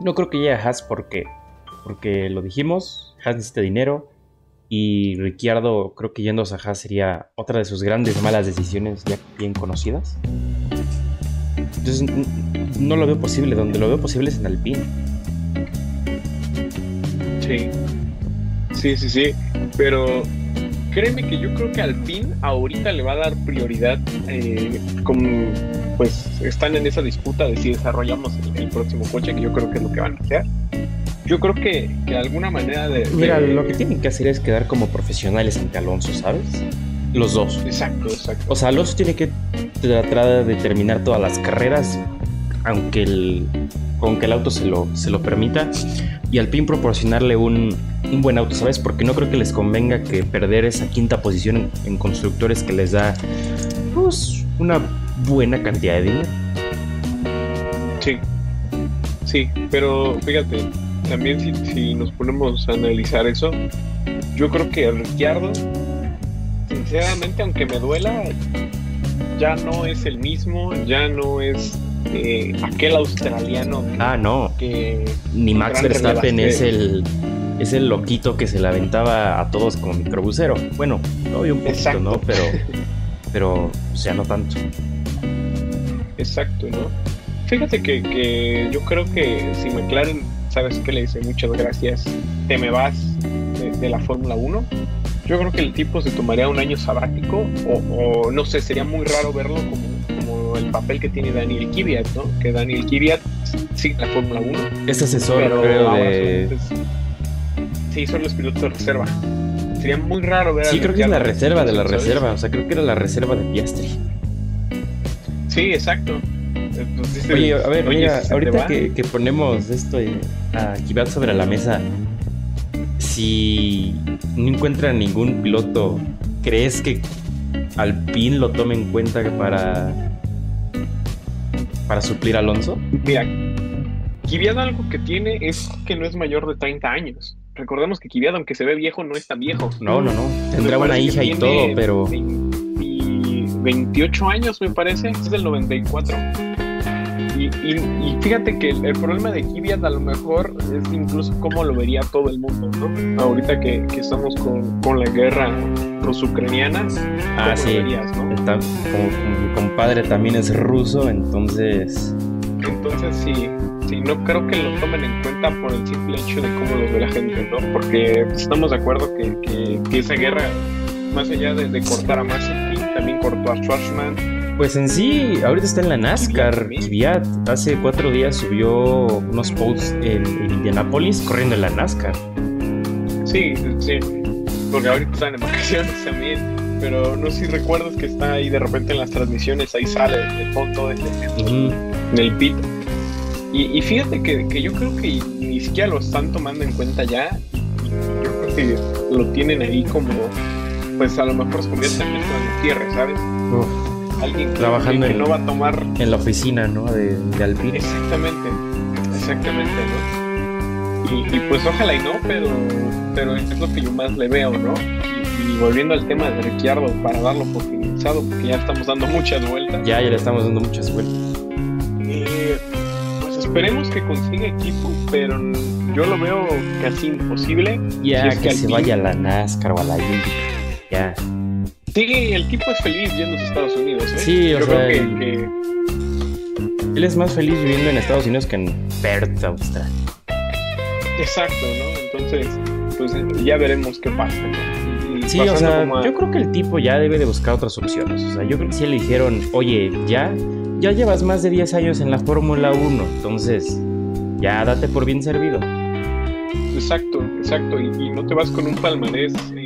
No creo que llegue a Haas porque... Porque lo dijimos, Haas necesita dinero y Ricciardo creo que yendo a Haas sería otra de sus grandes malas decisiones ya bien conocidas. Entonces no lo veo posible, donde lo veo posible es en Alpine. Sí. Sí, sí, sí. Pero créeme que yo creo que Alpine ahorita le va a dar prioridad. eh, pues están en esa disputa de si desarrollamos el, el próximo coche, que yo creo que es lo que van a hacer. Yo creo que, que de alguna manera de. Mira, lo que tienen que hacer es quedar como profesionales ante Alonso, ¿sabes? Los dos. Exacto, exacto. O sea, Alonso tiene que tratar de terminar todas las carreras, aunque el, aunque el auto se lo, se lo permita, y al PIN proporcionarle un, un buen auto, ¿sabes? Porque no creo que les convenga que perder esa quinta posición en, en constructores que les da pues, una buena cantidad de dinero. Sí, sí, pero fíjate, también si, si nos ponemos a analizar eso, yo creo que Ricciardo, sinceramente, aunque me duela, ya no es el mismo, ya no es eh, aquel australiano Ah, no, que... ni Max Verstappen es el, es el loquito que se le aventaba a todos como microbusero. Bueno, todavía un poquito, Exacto. ¿no? Pero, pero, o sea, no tanto. Exacto, ¿no? Fíjate que, que yo creo que si McLaren, ¿sabes qué le dice? Muchas gracias, te me vas de, de la Fórmula 1. Yo creo que el tipo se tomaría un año sabático o, o no sé, sería muy raro verlo como, como el papel que tiene Daniel Kvyat, ¿no? Que Daniel Kvyat sigue la Fórmula 1, Es asesor, pero creo, ahora de... solamente es- sí, son los pilotos de reserva. Sería muy raro ver a Sí, creo que es la reserva de la reserva. O sea, creo que era la reserva de Piastri. Sí, exacto. Entonces, Oye, a ver, oye, mira, ahorita que, que ponemos esto eh, a Kivat sobre la mesa, si no encuentran ningún piloto, ¿crees que Alpine lo tome en cuenta para, para suplir a Alonso? Mira, Kvyat algo que tiene es que no es mayor de 30 años. Recordemos que Kvyat, aunque se ve viejo, no es tan viejo. No, no, no. Tendrá una hija y todo, pero 20 28 años, me parece. Es del 94. Y, y, y fíjate que el, el problema de Kvyat a lo mejor es incluso cómo lo vería todo el mundo, ¿no? Ahorita que, que estamos con, con la guerra ruso-ucraniana, Ah, ¿cómo sí. lo verías, no? está- como, como mi compadre también es ruso, entonces Entonces sí, sí, no creo que lo tomen en cuenta por el simple hecho de cómo lo ve la gente, ¿no? Porque estamos de acuerdo que, que- que esa guerra, más allá de, de cortar a Mazepin, también cortó a Schwarzman. Pues en sí, ahorita está en la NASCAR. Kvyat. Hace cuatro días subió unos posts en, en Indianapolis corriendo en la NASCAR. Sí, sí, porque ahorita están en vacaciones también. Pero no sé si recuerdas que está ahí de repente en las transmisiones, ahí sale de fondo en, en- el pit. Y, y fíjate que, que yo creo que ni siquiera lo están tomando en cuenta ya. Yo creo que lo tienen ahí como, pues a lo mejor se convierte en en cierre, ¿sabes? Uf, Alguien que, Trabajando que en- no va a tomar en la oficina, ¿no? De, de Alpine. exactamente, exactamente, ¿no? Y, y pues ojalá y no, pero, pero es lo que yo más le veo, ¿no? Y, y volviendo al tema de Ricciardo, para darlo por finalizado, porque ya estamos dando muchas vueltas. Ya, ya le estamos dando muchas vueltas. Eh, pues esperemos que consiga equipo, pero yo lo veo casi imposible. Ya, Si es que, que se vaya a la NASCAR o a la Indy. Ya. Sí, el tipo es feliz yendo a Estados Unidos. ¿eh? Sí, o yo sea, creo que, el- que- Él es más feliz viviendo en Estados Unidos que en Perth, Australia. exacto, ¿no? Entonces, pues ya veremos qué pasa. Sí, o sea, a- yo creo que el tipo ya debe de buscar otras opciones. O sea, yo creo que si le dijeron, oye, ya, ya llevas más de 10 años en la Fórmula 1, entonces ya date por bien servido. Exacto, exacto. Y, y no te vas con un palmarés eh,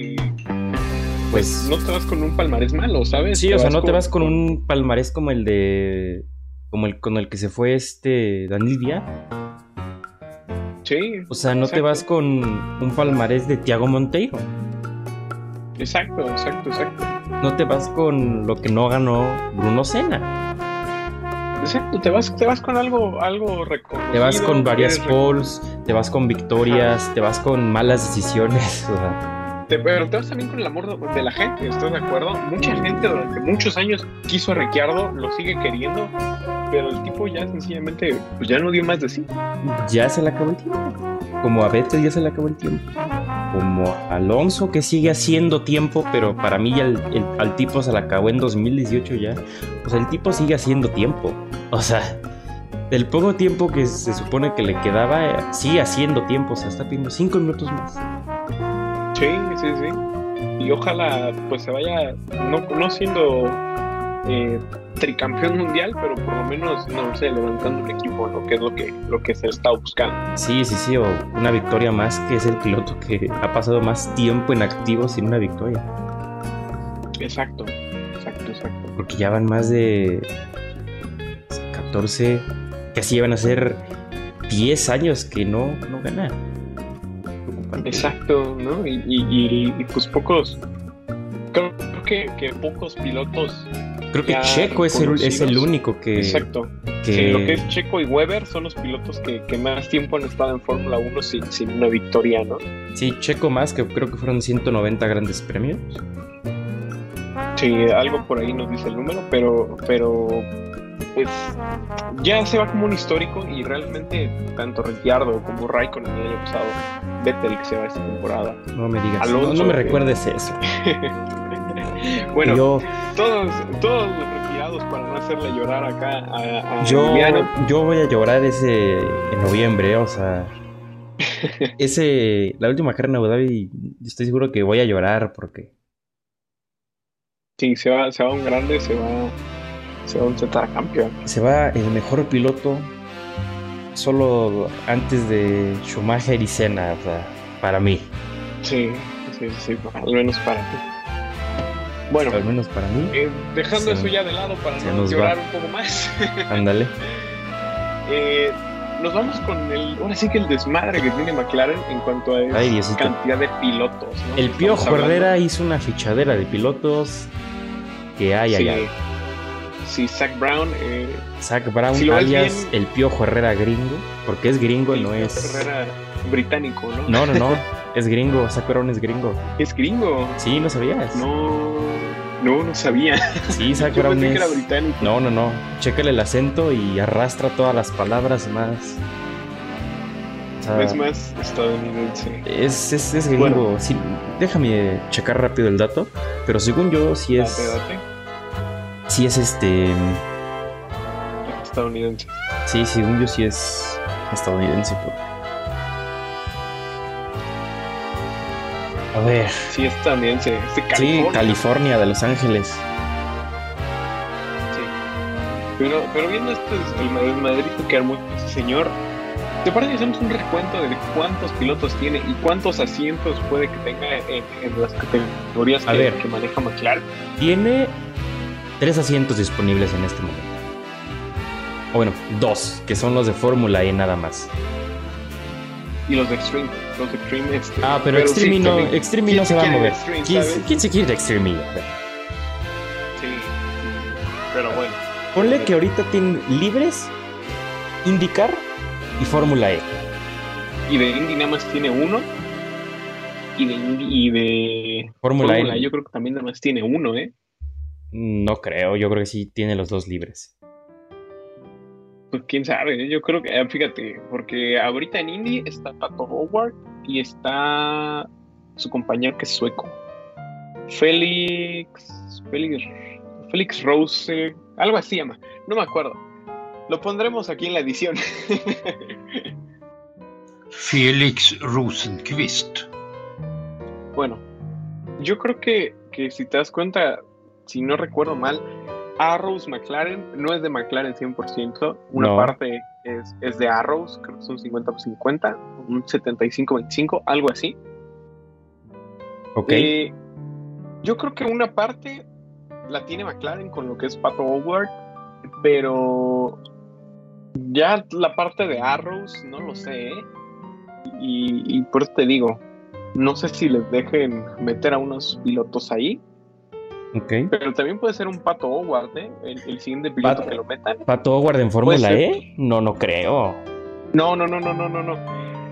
pues, no te vas con un palmarés malo, ¿sabes? Sí, o sea, no te vas con un palmarés como el de como el con el que se fue este Daniel Vía. Sí. O sea, no te vas con un palmarés de Tiago Monteiro. Exacto, exacto, exacto. No te vas con lo que no ganó Bruno Sena. Exacto, te vas, te vas con algo, algo. Te vas con varias polls, te vas con victorias, te vas con malas decisiones. pero te vas también con el amor de la gente, ¿estás de acuerdo? Mucha gente durante muchos años quiso a Ricciardo, lo sigue queriendo, pero el tipo ya sencillamente pues ya no dio más de sí. Ya se le acabó el tiempo. Como a ya se le acabó el tiempo. Como Alonso que sigue haciendo tiempo, pero para mí ya el, al tipo se le acabó en 2018 ya. Sea, el tipo sigue haciendo tiempo. O sea, del poco tiempo que se supone que le quedaba, sigue haciendo tiempo. O sea, está pidiendo 5 minutos más. Sí, sí, sí. Y ojalá pues se vaya, no, no siendo eh, tricampeón mundial, pero por lo menos, no sé, levantando un equipo, ¿no? Que es lo que, lo que se está buscando. Sí, sí, sí, o una victoria más, que es el piloto que ha pasado más tiempo en activo sin una victoria. Exacto, exacto, exacto. Porque ya van más de 14, casi van a ser 10 años que no, no gana. Exacto, ¿no? Y, y, y, pues pocos, creo, que, que pocos pilotos Creo que Checo es el, es el único que. Exacto. Que... lo que es Checo y Weber son los pilotos que, que más tiempo han estado en Fórmula 1 sin, sin, una victoria, ¿no? Sí, Checo más, que creo que fueron 190 grandes premios. Sí, algo por ahí nos dice el número, pero, pero pues ya se va como un histórico y realmente tanto Ricciardo como Raikkonen el año pasado, Vettel que se va esta temporada. No me digas, no, no, me recuerdes eso. bueno, todos, todos los retirados para no hacerle llorar acá a, yo, yo voy a llorar ese en noviembre, o sea. ese, la última carrera en Abu Dhabi, estoy seguro que voy a llorar porque. Sí, se va, se va un grande, se va, se va campeón. Se va el mejor piloto solo antes de Schumacher y Senna, para mí. Sí, sí, sí, al menos para ti. Bueno, al menos para mí. Eh, dejando eso ya de lado para no llorar un poco más. Ándale. eh, nos vamos con el, ahora sí que el desmadre que tiene McLaren en cuanto a cantidad de pilotos. El Piojo Herrera hizo una fichadera de pilotos que hay allá. Sí, Zach Brown. Eh, Zach Brown, alias el Piojo Herrera gringo, porque es gringo, no es. Herrera británico, ¿no? No, no, no. Es gringo, Zach Brown es gringo. ¿Es gringo? Sí, ¿no sabías? No, no, no sabía. Sí, Zach Brown es... No, no, no. Chécale el acento y arrastra todas las palabras más. es más estadounidense. Es, es, es gringo. Sí, déjame checar rápido el dato. Pero según yo, sí es. Date, date. Sí es este. Estadounidense. Sí, según yo sí es estadounidense. Porque... A ver. Sí, es estadounidense. Es de California. Sí, California, de Los Ángeles. Sí. Pero, pero viendo esto, el Madrid, que armó este señor, ¿te parece que hacemos un recuento de cuántos pilotos tiene y cuántos asientos puede que tenga en, en las categorías que, que maneja McLaren? Tiene tres asientos disponibles en este momento. O bueno, dos, que son los de Fórmula E nada más. Y los de Extreme. Los de Extreme. Este, Ah, pero, Extreme, sí, no. Extreme ¿Quién no se va a mover. Extreme, ¿Quién, se quiere de Extreme? Sí. Pero bueno. Ponle que ahorita tienen libres, IndyCar y Fórmula E. Y de Indy nada más tiene uno. Y de Indy y de Fórmula E. yo creo que también nada más tiene uno, ¿eh? No creo, yo creo que sí tiene los dos libres. Pues quién sabe, ¿eh? yo creo que, eh, fíjate, porque ahorita en Indy está Pato Howard y está su compañero que es sueco. Félix. Félix. Félix Rose. Algo así llama. No me acuerdo. Lo pondremos aquí en la edición. Felix Rosenqvist. bueno, yo creo que, que si te das cuenta, si no recuerdo mal, Arrows McLaren no es de McLaren 100%. Una No. parte es, es de Arrows, creo que son 50 por 50, un 75-25, algo así. ¿Ok? Eh, Yo creo que una parte la tiene McLaren con lo que es Pato Howard, pero ya la parte de Arrows, no lo sé. ¿eh? Y, y por eso te digo, no sé si les dejen meter a unos pilotos ahí. Pero también puede ser un Pato Howard, ¿eh? El, el siguiente piloto Pato- que lo metan. ¿Pato Howard en Fórmula E? No, no creo. No, no, no, no, no, no, no.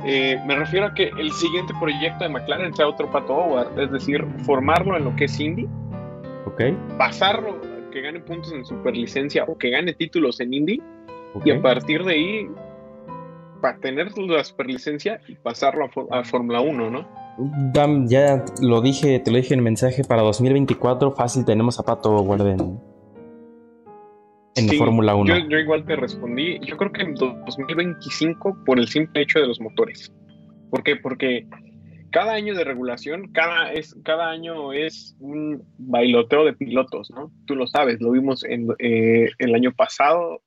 Eh, me refiero a que el siguiente proyecto de McLaren sea otro Pato Howard, es decir, formarlo en lo que es Indy, Ok. pasarlo, que gane puntos en superlicencia o que gane títulos en Indy, y a partir de ahí, para tener la superlicencia y pasarlo a, a Fórmula 1, ¿no? Ya lo dije, te lo dije en mensaje para 2024. Fácil tenemos a Pato Howard en, en Sí, Fórmula 1. Yo, yo igual te respondí, yo creo que en 2025 por el simple hecho de los motores. ¿Por qué? Porque cada año de regulación, cada, es, cada año es un bailoteo de pilotos, ¿no? Tú lo sabes, lo vimos en, eh, el año pasado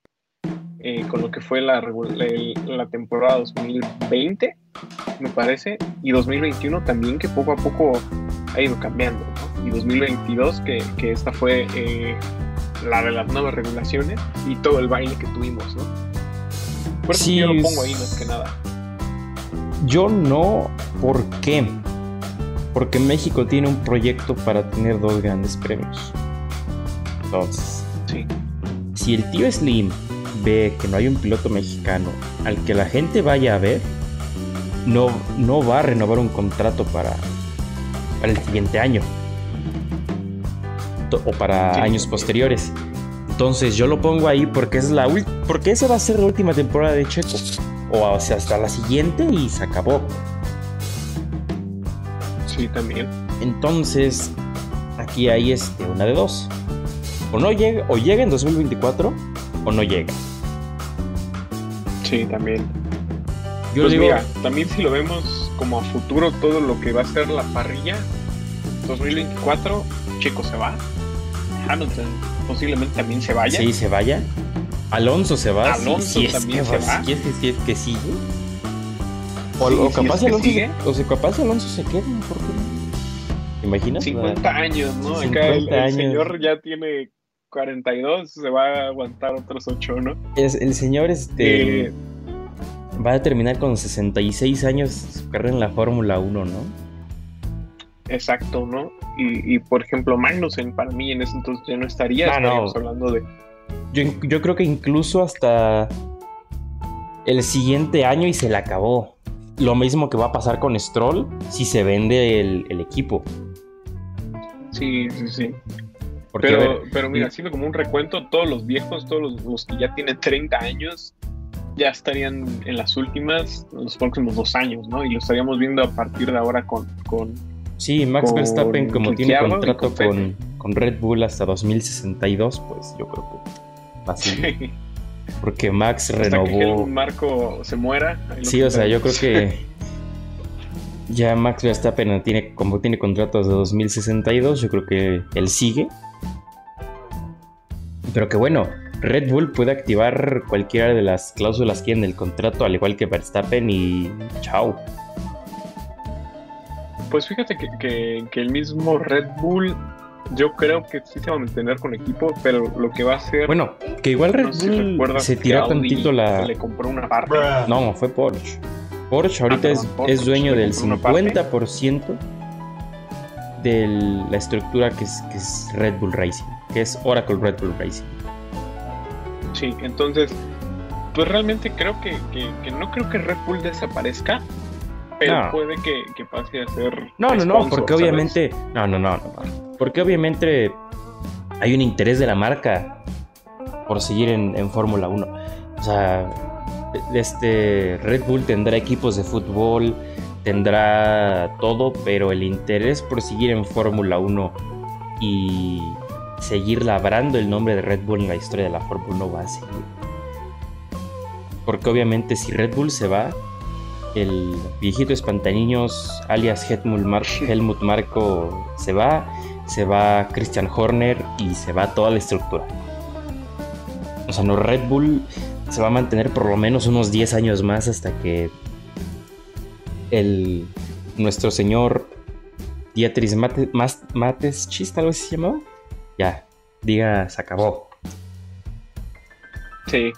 eh, con lo que fue la, la, la temporada 2020, me parece, y 2021 también, que poco a poco ha ido cambiando, ¿no? Y 2022, que, que esta fue eh, la de las nuevas regulaciones y todo el baile que tuvimos, ¿no? Por eso Sí, yo lo pongo ahí más que nada. Yo no. ¿Por qué? Porque México tiene un proyecto para tener dos grandes premios. Entonces, Sí. si el tío Slim ve que no hay un piloto mexicano al que la gente vaya a ver, no, no va a renovar un contrato para, para el siguiente año. O para Sí. años posteriores. Entonces yo lo pongo ahí porque es la porque esa va a ser la última temporada de Checo. O sea, hasta la siguiente y se acabó. Sí, también. Entonces, aquí hay este, una de dos. O no llega, o llega en 2024 o no llega. Sí, también. Yo pues digo, mira, también si lo vemos como a futuro todo lo que va a ser la parrilla 2024, Checo se va. Hamilton posiblemente también se vaya. sí, se vaya. Alonso se va. Alonso si, es también que se va, va. Si es que, si es que sigue. O, Sí, o si capaz es que Alonso sigue. se, o sea, capaz Alonso se queda. ¿por qué no? ¿Te imaginas? 50 años, ¿no? Acá 50 el, el años. señor ya tiene 42, se va a aguantar otros 8, ¿no? Es- el señor este, Eh, va a terminar con 66 años su carrera en la Fórmula 1, ¿no? exacto, ¿no? Y, y, por ejemplo, Magnussen para mí en ese entonces ya no estaría. Ah, no. hablando de. Yo, yo creo que incluso hasta el siguiente año y se le acabó. Lo mismo que va a pasar con Stroll si se vende el, el equipo. Sí, sí, sí. Porque, a Pero, ver, pero mira, haciendo como un recuento, todos los viejos, todos los, los que ya tienen 30 años, ya estarían en las últimas, en los próximos dos años, ¿no? Y lo estaríamos viendo a partir de ahora con, con sí, Max con Verstappen como tiene contrato con con, Red Bull hasta 2062, pues yo creo que fácil. Porque Max hasta que renovó... el Marco se muera. Sí, o sea, yo creo que ya Max Verstappen tiene, como tiene contratos de 2062, yo creo que él sigue. Pero que bueno, Red Bull puede activar cualquiera de las cláusulas que hay en el contrato, al igual que Verstappen y chao. Pues fíjate que, que- que el mismo Red Bull, yo creo que sí se va a mantener con equipo, pero lo que va a hacer. Bueno, que igual Red no sé si Bull se tiró tantito la... Le compró una parte. No, fue Porsche. Porsche ahorita Ah, es, Porsche es dueño del compró una parte. 50% de la estructura que es, que es Red Bull Racing, que es Oracle Red Bull Racing. Sí, entonces, pues realmente creo que, que- que no creo que Red Bull desaparezca, pero No. puede que, que pase a ser. No, no, no, porque ¿sabes? obviamente. No, no, no, no. Porque obviamente hay un interés de la marca por seguir en, en Fórmula 1. O sea, este Red Bull tendrá equipos de fútbol, tendrá todo, pero el interés por seguir en Fórmula 1 y seguir labrando el nombre de Red Bull en la historia de la Fórmula 1 va a seguir. Porque obviamente si Red Bull se va, el viejito espantaniños alias Helmut, Mar- Helmut Marco se va, se va Christian Horner y se va toda la estructura. O sea, no Red Bull se va a mantener por lo menos unos 10 años más hasta que el nuestro señor Beatriz Mate, Mas- Mates Chista, algo así se llamaba. Ya, diga, se acabó. Sí.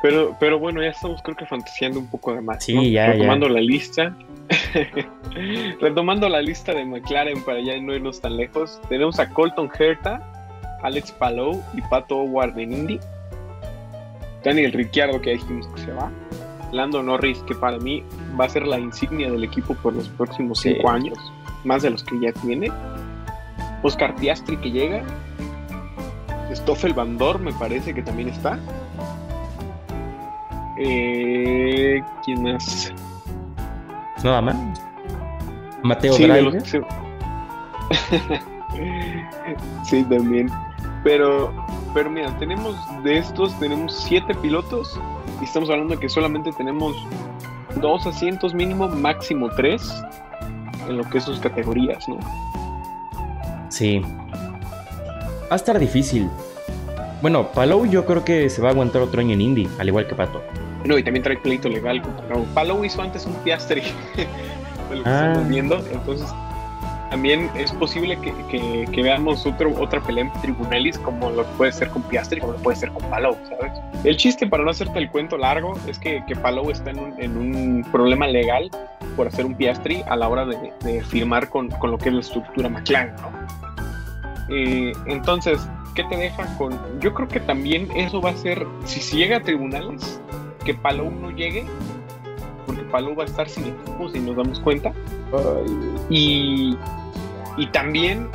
Pero, pero bueno, ya estamos creo que fantaseando un poco de más. Sí, ¿no? ya, ya. Retomando la lista. Retomando la lista de McLaren para ya no irnos tan lejos. Tenemos a Colton Herta, Alex Palou y Pato Howard en Indy. Daniel Ricciardo, que dijimos que se va. Lando Norris, que para mí va a ser la insignia del equipo por los próximos Sí. cinco años, más de los que ya tiene. Oscar Piastri, que llega. Stoffel Van Dorn, me parece que también está. Eh, ¿Quién más? Nada más. Mateo Sí, de los sí, también. Pero, pero mira, tenemos de estos, tenemos siete pilotos y estamos hablando de que solamente tenemos dos asientos mínimo, máximo tres en lo que es sus categorías, ¿no? Sí. Va a estar difícil. Bueno, Palou yo creo que se va a aguantar otro año en Indy, al igual que Pato. No, y también trae pleito legal contra Palou. Palou hizo antes un Piastri de lo que Ah. estamos viendo, entonces también es posible que, que- que veamos otro, otra pelea en tribunalis como lo que puede ser con Piastri, como lo puede ser con Palou, ¿sabes? El chiste, para no hacerte el cuento largo, es que, que Palou está en un, en un problema legal por hacer un Piastri a la hora de, de firmar con, con lo que es la estructura McLaren, ¿no? Eh, entonces, ¿qué te deja con...? Yo creo que también eso va a ser, si se llega a tribunales, que Palou no llegue, porque Palou va a estar sin equipo, si nos damos cuenta. Y, y también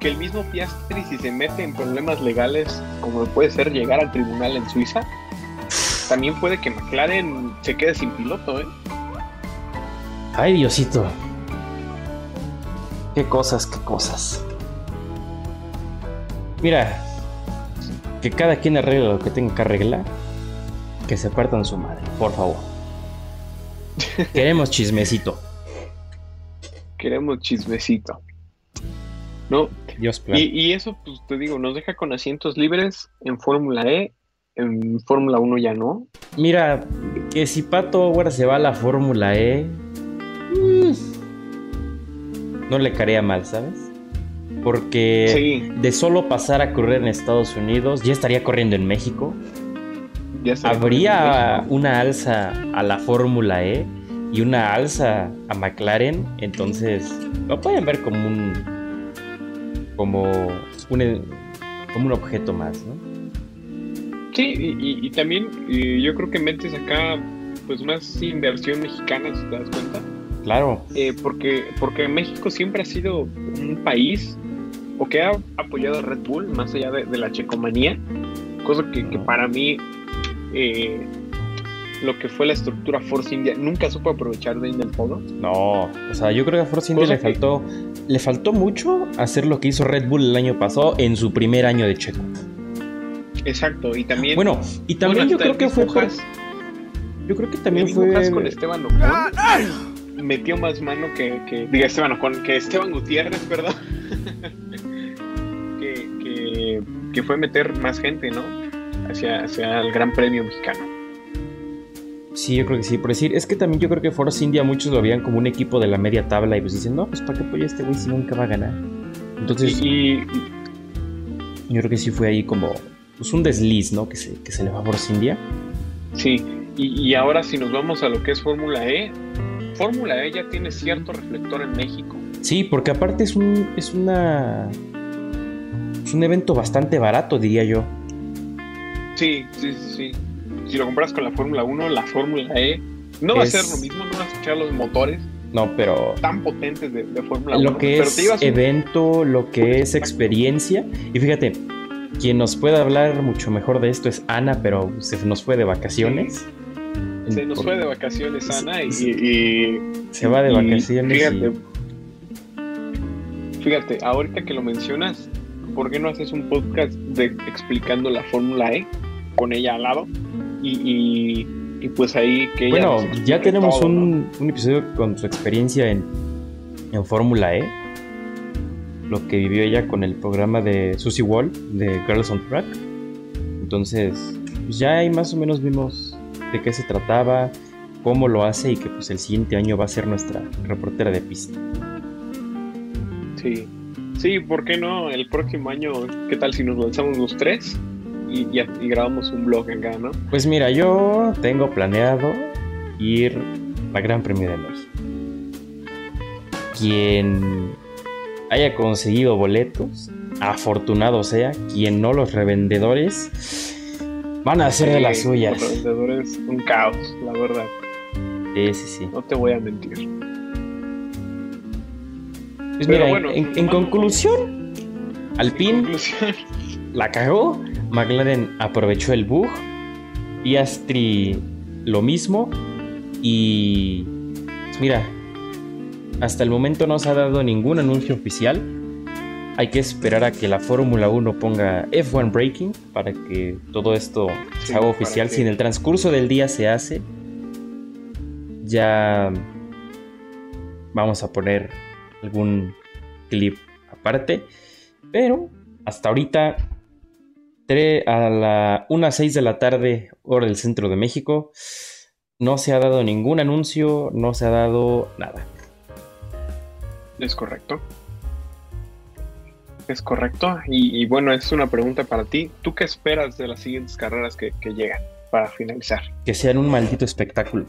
que el mismo Piastri, si se mete en problemas legales, como puede ser llegar al tribunal en Suiza, también puede que McLaren se quede sin piloto, ¿eh? Ay, Diosito. Qué cosas, qué cosas. Mira, que cada quien arregle lo que tenga que arreglar. Que se partan su madre, por favor. Queremos chismecito. Queremos chismecito. ¿No? Dios. Y, y eso, pues te digo, nos deja con asientos libres en Fórmula E, en Fórmula 1 ya no. Mira, que si Pato ahora se va a la Fórmula E. mm, no le caería mal, ¿sabes? Porque Sí, de solo pasar a correr en Estados Unidos, ya estaría corriendo en México. ya Habría una alza a la Fórmula E y una alza a McLaren, entonces lo pueden ver como un como un como un objeto más, ¿no? Sí, y, y- y también yo creo que metes acá pues más inversión mexicana, si te das cuenta. Claro, Eh, porque, porque México siempre ha sido un país o que ha apoyado a Red Bull más allá de, de la checomanía, cosa que, que para mí eh, lo que fue la estructura Force India nunca supo aprovechar bien del todo. no, o sea, yo creo que a Force India Cosa le que- faltó le faltó mucho hacer lo que hizo Red Bull el año pasado en su primer año de Checo. Exacto, y también Bueno, y también bueno, yo creo que fue por- yo creo que también fue con Esteban Ocon metió más mano que, que diga Esteban Ocon, que Esteban Gutiérrez, perdón. que, fue meter más gente, ¿no? Hacia, hacia el Gran Premio Mexicano. Sí, yo creo que sí. Por decir, es que también yo creo que Force India muchos lo veían como un equipo de la media tabla y pues dicen, no, pues ¿para qué apoya este güey si nunca va a ganar? Entonces, Y, y- yo creo que sí fue ahí como pues, un desliz, ¿no? Que se, que se le va a Force India. sí, y, y ahora si nos vamos a lo que es Fórmula E, Fórmula E ya tiene cierto reflector en México. Sí, porque aparte es un, es una, es un evento bastante barato, diría yo. Sí, sí, sí. Si lo comparas con la Fórmula 1, la Fórmula E no va a ser lo mismo, no vas a escuchar los motores No, pero tan potentes de, de Fórmula 1. lo que pero es un- evento, lo que es experiencia. Y fíjate, quien nos puede hablar mucho mejor de esto es Ana, pero se nos fue de vacaciones. Se nos fue de vacaciones, Ana, y, sí. y- Se va de vacaciones. Fíjate, y- fíjate, ahorita que lo mencionas, ¿por qué no haces un podcast de explicando la Fórmula E con ella al lado? Y, y- y pues ahí que ella Bueno, ya tenemos todo, ¿no? un, un episodio con su experiencia en, en Fórmula E. Lo que vivió ella con el programa de Susie Wall, de Girls on Track. Entonces, pues ya ahí más o menos vimos de qué se trataba, cómo lo hace y que pues el siguiente año va a ser nuestra reportera de pista. Sí, sí, ¿por qué no? El próximo año, ¿qué tal si nos lanzamos los tres y, y, y grabamos un blog acá, no? Pues mira, yo tengo planeado ir a Gran Premio de México. Quien haya conseguido boletos, afortunado sea, quien no los revendedores van a hacer de las Sí, suyas. Los revendedores, un caos, la verdad. Sí, sí, sí. No te voy a mentir. Pues mira, bueno, en, conclusión, Alpine Conclusión. la cagó, McLaren aprovechó el bug, Piastri lo mismo y pues mira, hasta el momento no se ha dado ningún anuncio oficial. Hay que esperar a que la Fórmula 1 ponga F1 Breaking para que todo esto Sí, se haga oficial. que- Si en el transcurso del día se hace, ya vamos a poner algún clip aparte. Pero hasta ahorita, a la 1 a 6 de la tarde, hora del centro de México, no se ha dado ningún anuncio, no se ha dado nada. Es correcto. Es correcto. Y, y bueno, es una pregunta para ti. ¿Tú qué esperas de las siguientes carreras que, que llegan para finalizar? Que sean un maldito espectáculo.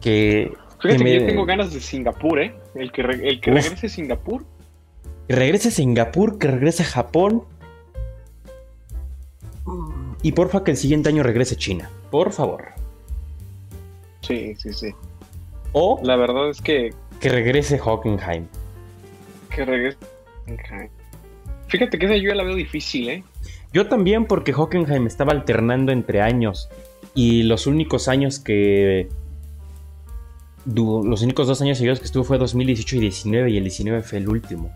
Que, Fíjate Que yo tengo ganas de Singapur, ¿eh? El que, re- el que regrese a Singapur. que regrese a Singapur, que regrese a Japón. Y porfa que el siguiente año regrese a China. Por favor. Sí, sí, sí. O La verdad es que, que regrese Hockenheim. que regrese. Fíjate que esa yo ya la veo difícil, ¿eh? Yo también porque Hockenheim estaba alternando entre años y los únicos años que... Los únicos dos años seguidos que estuvo fue 2018 y 19 y el 19 fue el último.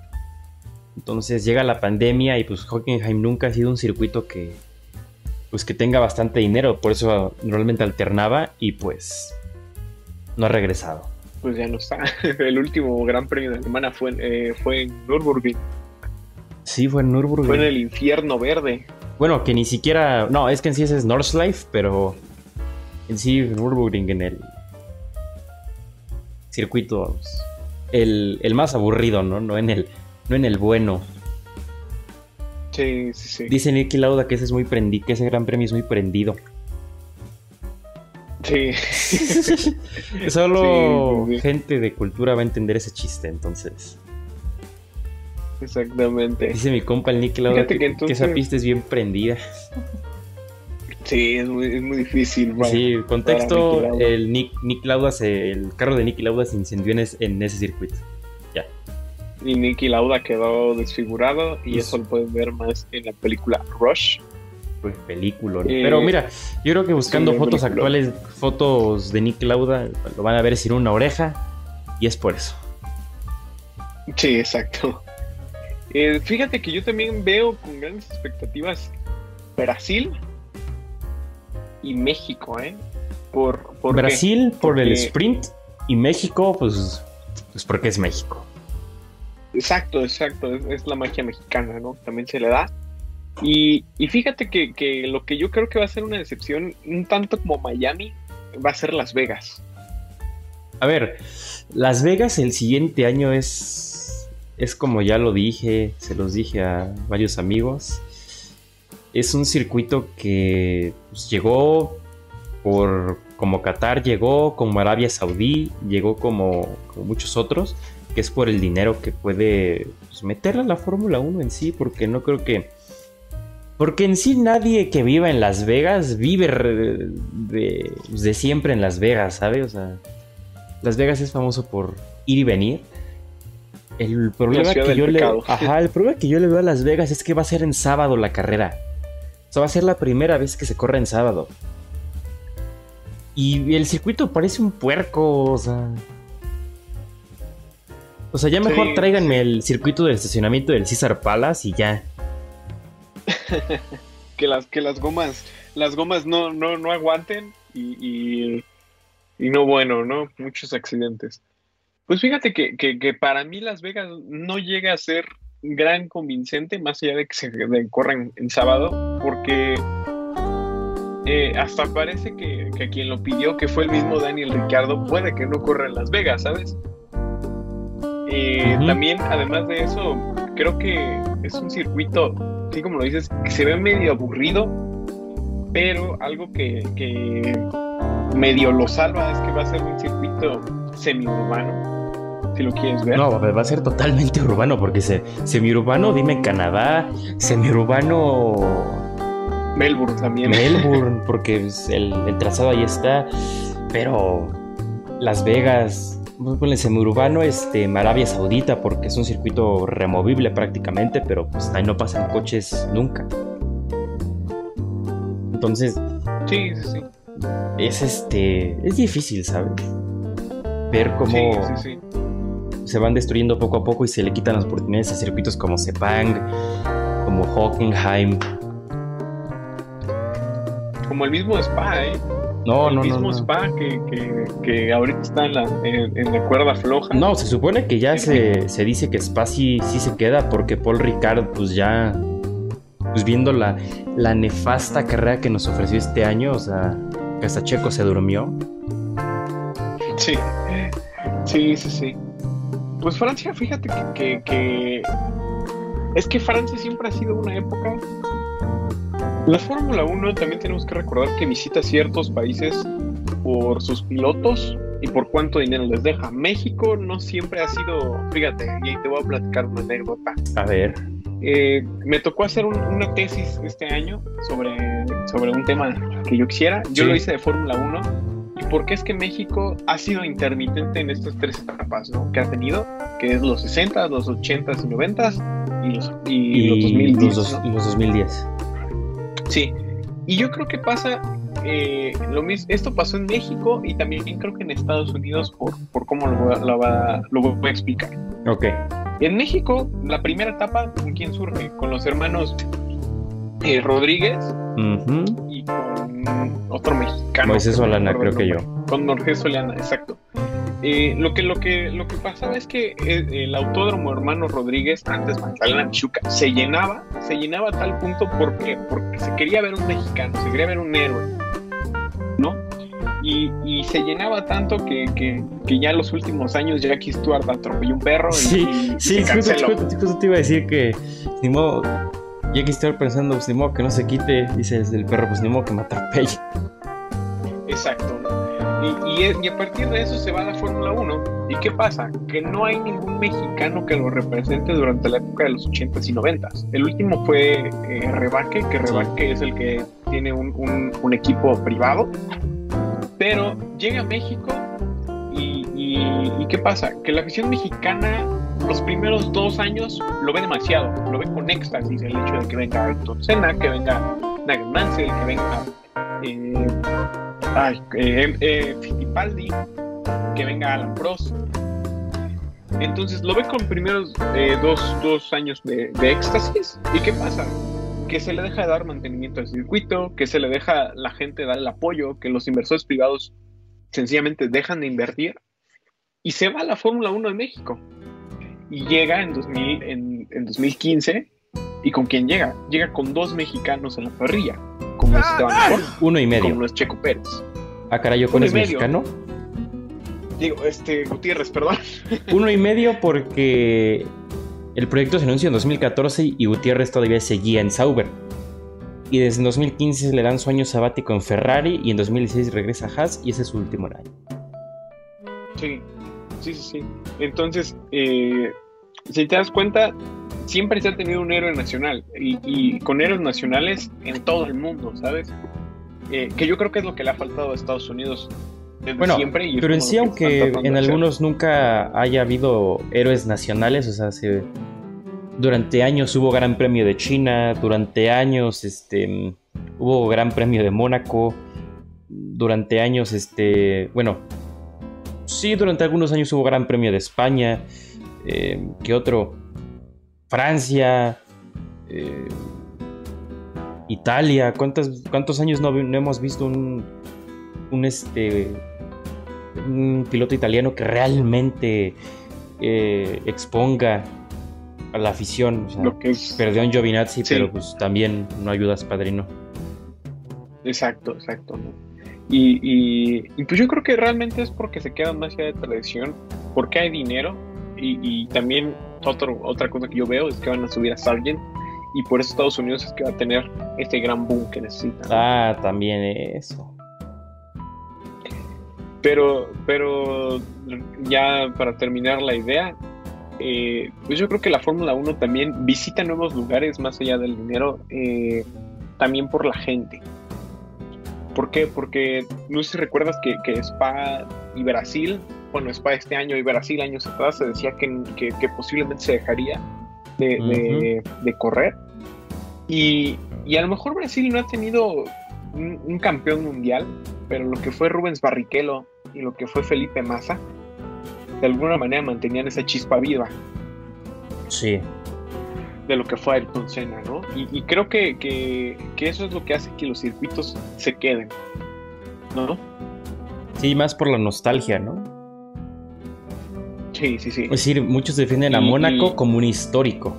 Entonces llega la pandemia y pues Hockenheim nunca ha sido un circuito que... Pues que tenga bastante dinero, por eso normalmente alternaba y pues... No ha regresado. Pues ya no está. El último Gran Premio de Alemania fue, en- eh, fue en Nürburgring. Sí, fue en Nürburgring. Fue en el infierno verde. Bueno, que ni siquiera. No, es que en sí ese es Nordschleife, pero. En sí, Nürburgring en el. Circuito. El, el más aburrido, ¿no? No en el. No en el bueno. Sí, sí, sí. Dice Nicky Lauda que ese es muy prendi que ese gran premio es muy prendido. Sí. Solo Sí, sí, sí. gente de cultura va a entender ese chiste, entonces. Exactamente. Dice mi compa el Nicky Lauda que, que que esa pista es bien prendida. Sí, es muy, es muy difícil. para- sí, contexto, el Nick, Nick Lauda se, el carro de Nicky Lauda se incendió en, es- en ese circuito. Y Nicky Lauda quedó desfigurado y Pues- eso lo pueden ver más en la película Rush. Pues película. ¿no? Eh, Pero mira, yo creo que buscando sí, fotos actuales, fotos de Nick Lauda, lo van a ver sin una oreja. Y es por eso. Sí, exacto. Eh, fíjate que yo también veo con grandes expectativas Brasil y México, ¿eh? Por, ¿por qué? Brasil por el sprint y México, pues, pues porque es México. Exacto, exacto. Es, es la magia mexicana, ¿no? También se le da. Y, y fíjate que, que lo que yo creo que va a ser una decepción, un tanto como Miami, va a ser Las Vegas. A ver, Las Vegas el siguiente año es, es como ya lo dije, se los dije a varios amigos, es un circuito que pues, llegó por como Qatar llegó, como Arabia Saudí, llegó como, como muchos otros, que es por el dinero que puede pues, meterle a la Fórmula 1 en sí, porque no creo que... Porque en sí nadie que viva en Las Vegas vive de, de siempre en Las Vegas, ¿sabes? O sea, Las Vegas es famoso por ir y venir. El problema que yo le, ajá, el problema que yo le veo a Las Vegas es que va a ser en sábado la carrera. Sea, va a ser la primera vez que se corre en sábado. Y el circuito parece un puerco, o sea. O sea, ya mejor Sí, tráiganme el circuito del estacionamiento del César Palace y ya. Que las, que las gomas, las gomas no, no, no aguanten y, y, y no bueno, ¿no? Muchos accidentes. Pues fíjate que, que, que para mí Las Vegas no llega a ser gran convincente, más allá de que se de- corran en sábado, porque eh, hasta parece que, que quien lo pidió, que fue el mismo Daniel Ricciardo, puede que no corra en Las Vegas, ¿sabes? Eh. También, además de eso, creo que es un circuito, así como lo dices, que se ve medio aburrido, pero algo que, que medio lo salva es que va a ser un circuito semi-urbano, si lo quieres ver. No, va a ser totalmente urbano, porque se, semiurbano, dime Canadá, semiurbano Melbourne también. Melbourne, porque pues, el, el trazado ahí está, pero Las Vegas, ponle semiurbano, este, Arabia Saudita, porque es un circuito removible prácticamente, pero pues ahí no pasan coches nunca. Entonces, Sí, sí, sí. es este, es difícil, ¿sabes? Ver cómo Sí, sí, sí. Se van destruyendo poco a poco y se le quitan las oportunidades a circuitos como Sepang, como Hockenheim. Como el mismo Spa, ¿eh? No, el no, no. mismo No. Spa que, que, que ahorita está en la, en, en la cuerda floja. No, se supone que ya Sí. se, se dice que Spa sí, sí se queda porque Paul Ricard, pues ya, pues viendo la, la nefasta carrera que nos ofreció este año, o sea, que hasta Checo se durmió. Sí, sí, sí, sí. Pues Francia, fíjate que, que, que- es que Francia siempre ha sido una época. La Fórmula 1 también tenemos que recordar que visita ciertos países por sus pilotos y por cuánto dinero les deja. México no siempre ha sido, fíjate, y te voy a platicar una anécdota. A ver, Eh, me tocó hacer un- una tesis este año sobre, sobre un tema que yo quisiera. Yo Sí. lo hice de Fórmula 1. ¿Y por qué es que México ha sido intermitente en estas tres etapas ¿no? que ha tenido? Que es los 60, los 80 y 90 y los, y los 2010. los, dos- ¿no? y los 2010. Sí. Y yo creo que pasa eh, lo mismo. Esto pasó en México y también creo que en Estados Unidos por, por cómo lo voy, a, lo va- lo voy a explicar. Ok. En México, la primera etapa, ¿con quién surge? Con los hermanos eh, Rodríguez y con otro mexicano. Moisés no Solana, creo que yo. Con Moisés Solana, exacto. Eh, lo, que, lo, que, lo que pasaba es que eh, el autódromo hermano Rodríguez, antes Magdalena Michuca, se llenaba, se llenaba a tal punto porque, porque se quería ver un mexicano, se quería ver un héroe, ¿no? Y, y se llenaba tanto que, que, que ya en los últimos años Jackie Stewart atropelló un perro y, Sí, y- sí, justo, justo- justo te iba a decir que, ni modo, ya que estoy pensando, pues ni modo que no se quite, dice desde el perro, pues ni modo que me atropelle. Exacto. ¿no? Y, y y a partir de eso se va a la Fórmula 1. ¿Y qué pasa? Que no hay ningún mexicano que lo represente durante la época de los 80s y 90s. El último fue eh, Rebaque, que Rebaque es el que tiene un, un- un equipo privado. Pero llega a México y, y- y ¿qué pasa? Que la afición mexicana los primeros dos años lo ve demasiado, lo ve con éxtasis el hecho de que venga Ayrton Senna, que venga Nigel Mansell, que venga eh, eh, eh, Fittipaldi, que venga Alan Prost. Entonces lo ve con primeros eh, dos, dos años de, de éxtasis. ¿Y qué pasa? Que se le deja de dar mantenimiento al circuito, que se le deja la gente dar el apoyo, que los inversores privados sencillamente dejan de invertir y se va a la Fórmula 1 de México. Y llega en, 2000, en, en 2015. ¿Y con quién llega? Llega con dos mexicanos en la parrilla, como es Esteban Ocon, Uno y como medio. lo es Checo Pérez. Ah, caray, ¿yo Uno y es mexicano? Digo, este, Gutiérrez, perdón. Uno y medio porque el proyecto se anunció en 2014 y Gutiérrez todavía seguía en Sauber. Y desde 2015 le dan su año sabático en Ferrari y en 2016 regresa a Haas y ese es su último año. Sí, sí, sí, sí. Entonces, eh, si te das cuenta, siempre se ha tenido un héroe nacional y, y con héroes nacionales en todo el mundo, ¿sabes? Eh, que yo creo que es lo que le ha faltado a Estados Unidos desde Bueno, siempre. y pero en sí, aunque en algunos nunca haya habido héroes nacionales, o sea, se- durante años hubo Gran Premio de China, durante años este, hubo Gran Premio de Mónaco, durante años, este, bueno, sí, durante algunos años hubo Gran Premio de España, eh, ¿qué otro? Francia, eh, Italia, ¿cuántos, cuántos años no, hemos visto un, un este un piloto italiano que realmente eh, exponga a la afición. O sea, Lo que es. perdió en Giovinazzi, Sí. pero pues también no ayudas, padrino. Exacto, exacto. ¿no? Y, y, y pues yo creo que realmente es porque se quedan más allá de tradición, porque hay dinero Y, y también otro, otra cosa que yo veo es que van a subir a Sargent y por eso Estados Unidos es que va a tener este gran boom que necesita. ¿no? Ah, también eso. Pero, pero ya para terminar la idea, eh, pues yo creo que la Fórmula 1 también visita nuevos lugares más allá del dinero, eh, también por la gente. ¿Por qué? Porque no sé si recuerdas que, que Spa y Brasil, bueno, Spa este año y Brasil años atrás se decía que, que, que posiblemente se dejaría de, de, de correr. Y, y, a lo mejor Brasil no ha tenido un, un, campeón mundial, pero lo que fue Rubens Barrichello y lo que fue Felipe Massa, de alguna manera mantenían esa chispa viva. Sí. De lo que fue Ayrton Senna, ¿no? Y, y creo que, que, que, eso es lo que hace que los circuitos se queden, ¿no? Sí, más por la nostalgia, ¿no? Sí, sí, sí. Es decir, muchos defienden a y, Mónaco y... como un histórico.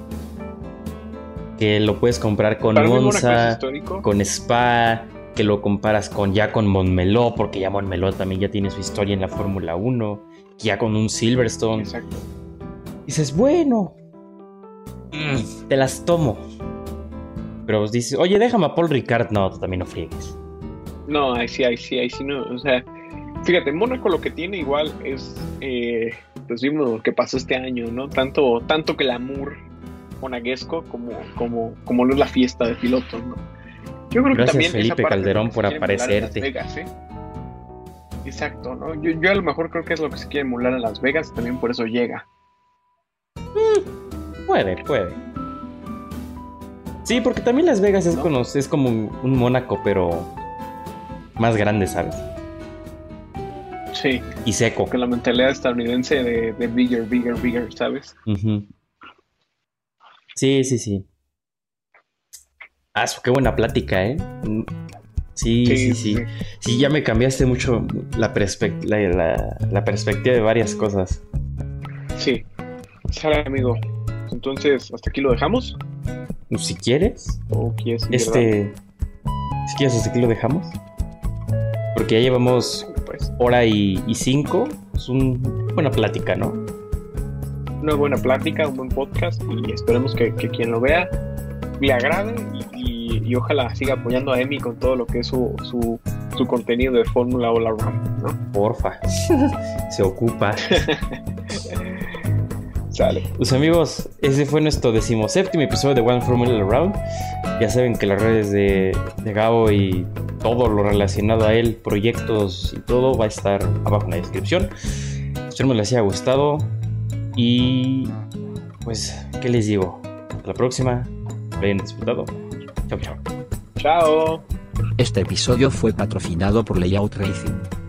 Que lo puedes comprar con Monza, con Spa, que lo comparas con ya con Montmeló, porque ya Montmeló también ya tiene su historia en la Fórmula 1, ya con un Silverstone. Exacto. Dices, bueno, mm, te las tomo. Pero dices, oye, déjame a Paul Ricard. No, tú también no friegues. No, ahí sí, ahí sí, ahí sí, no. O sea, fíjate, Mónaco lo que tiene igual es, eh, pues vimos lo que pasó este año, ¿no? Tanto, tanto glamour monaguesco como, como, como lo es la fiesta de pilotos, ¿no? Yo creo Gracias, que también Felipe Calderón por aparecerte. Vegas, ¿eh? Exacto, ¿no? Yo, yo, a lo mejor creo que es lo que se quiere emular en Las Vegas, también por eso llega. Mm, puede, puede. Sí, porque también Las Vegas es, ¿No? como, es como un Mónaco, pero más grande, ¿sabes? Sí. Y seco. Con la mentalidad estadounidense de, de bigger, bigger, bigger, ¿sabes? Uh -huh. Sí, sí, sí. Ah, qué buena plática, ¿eh? Sí, sí, sí. Sí, sí ya me cambiaste mucho la, perspect la, la, la, perspectiva de varias cosas. Sí. Sale, amigo. Entonces, ¿hasta aquí lo dejamos? Si quieres. ¿O quieres este. Si quieres, hasta aquí lo dejamos. Porque ya llevamos pues. hora y, y cinco. Es una buena plática, ¿no? Una buena plática, un buen podcast. Y esperemos que, que quien lo vea le agrade y, y, y, ojalá siga apoyando a Emi con todo lo que es su, su, su contenido de Fórmula All Around, ¿no? Porfa, se ocupa. Sale. Pues amigos, ese fue nuestro decimoséptimo episodio de One Formula Around. Ya saben que las redes de, de Gabo y todo lo relacionado a él, proyectos y todo, va a estar abajo en la descripción. Espero les haya gustado. Y pues, ¿qué les digo? Hasta la próxima lo hayan disfrutado. Chao, chao. Chao. Este episodio fue patrocinado por Layout Racing.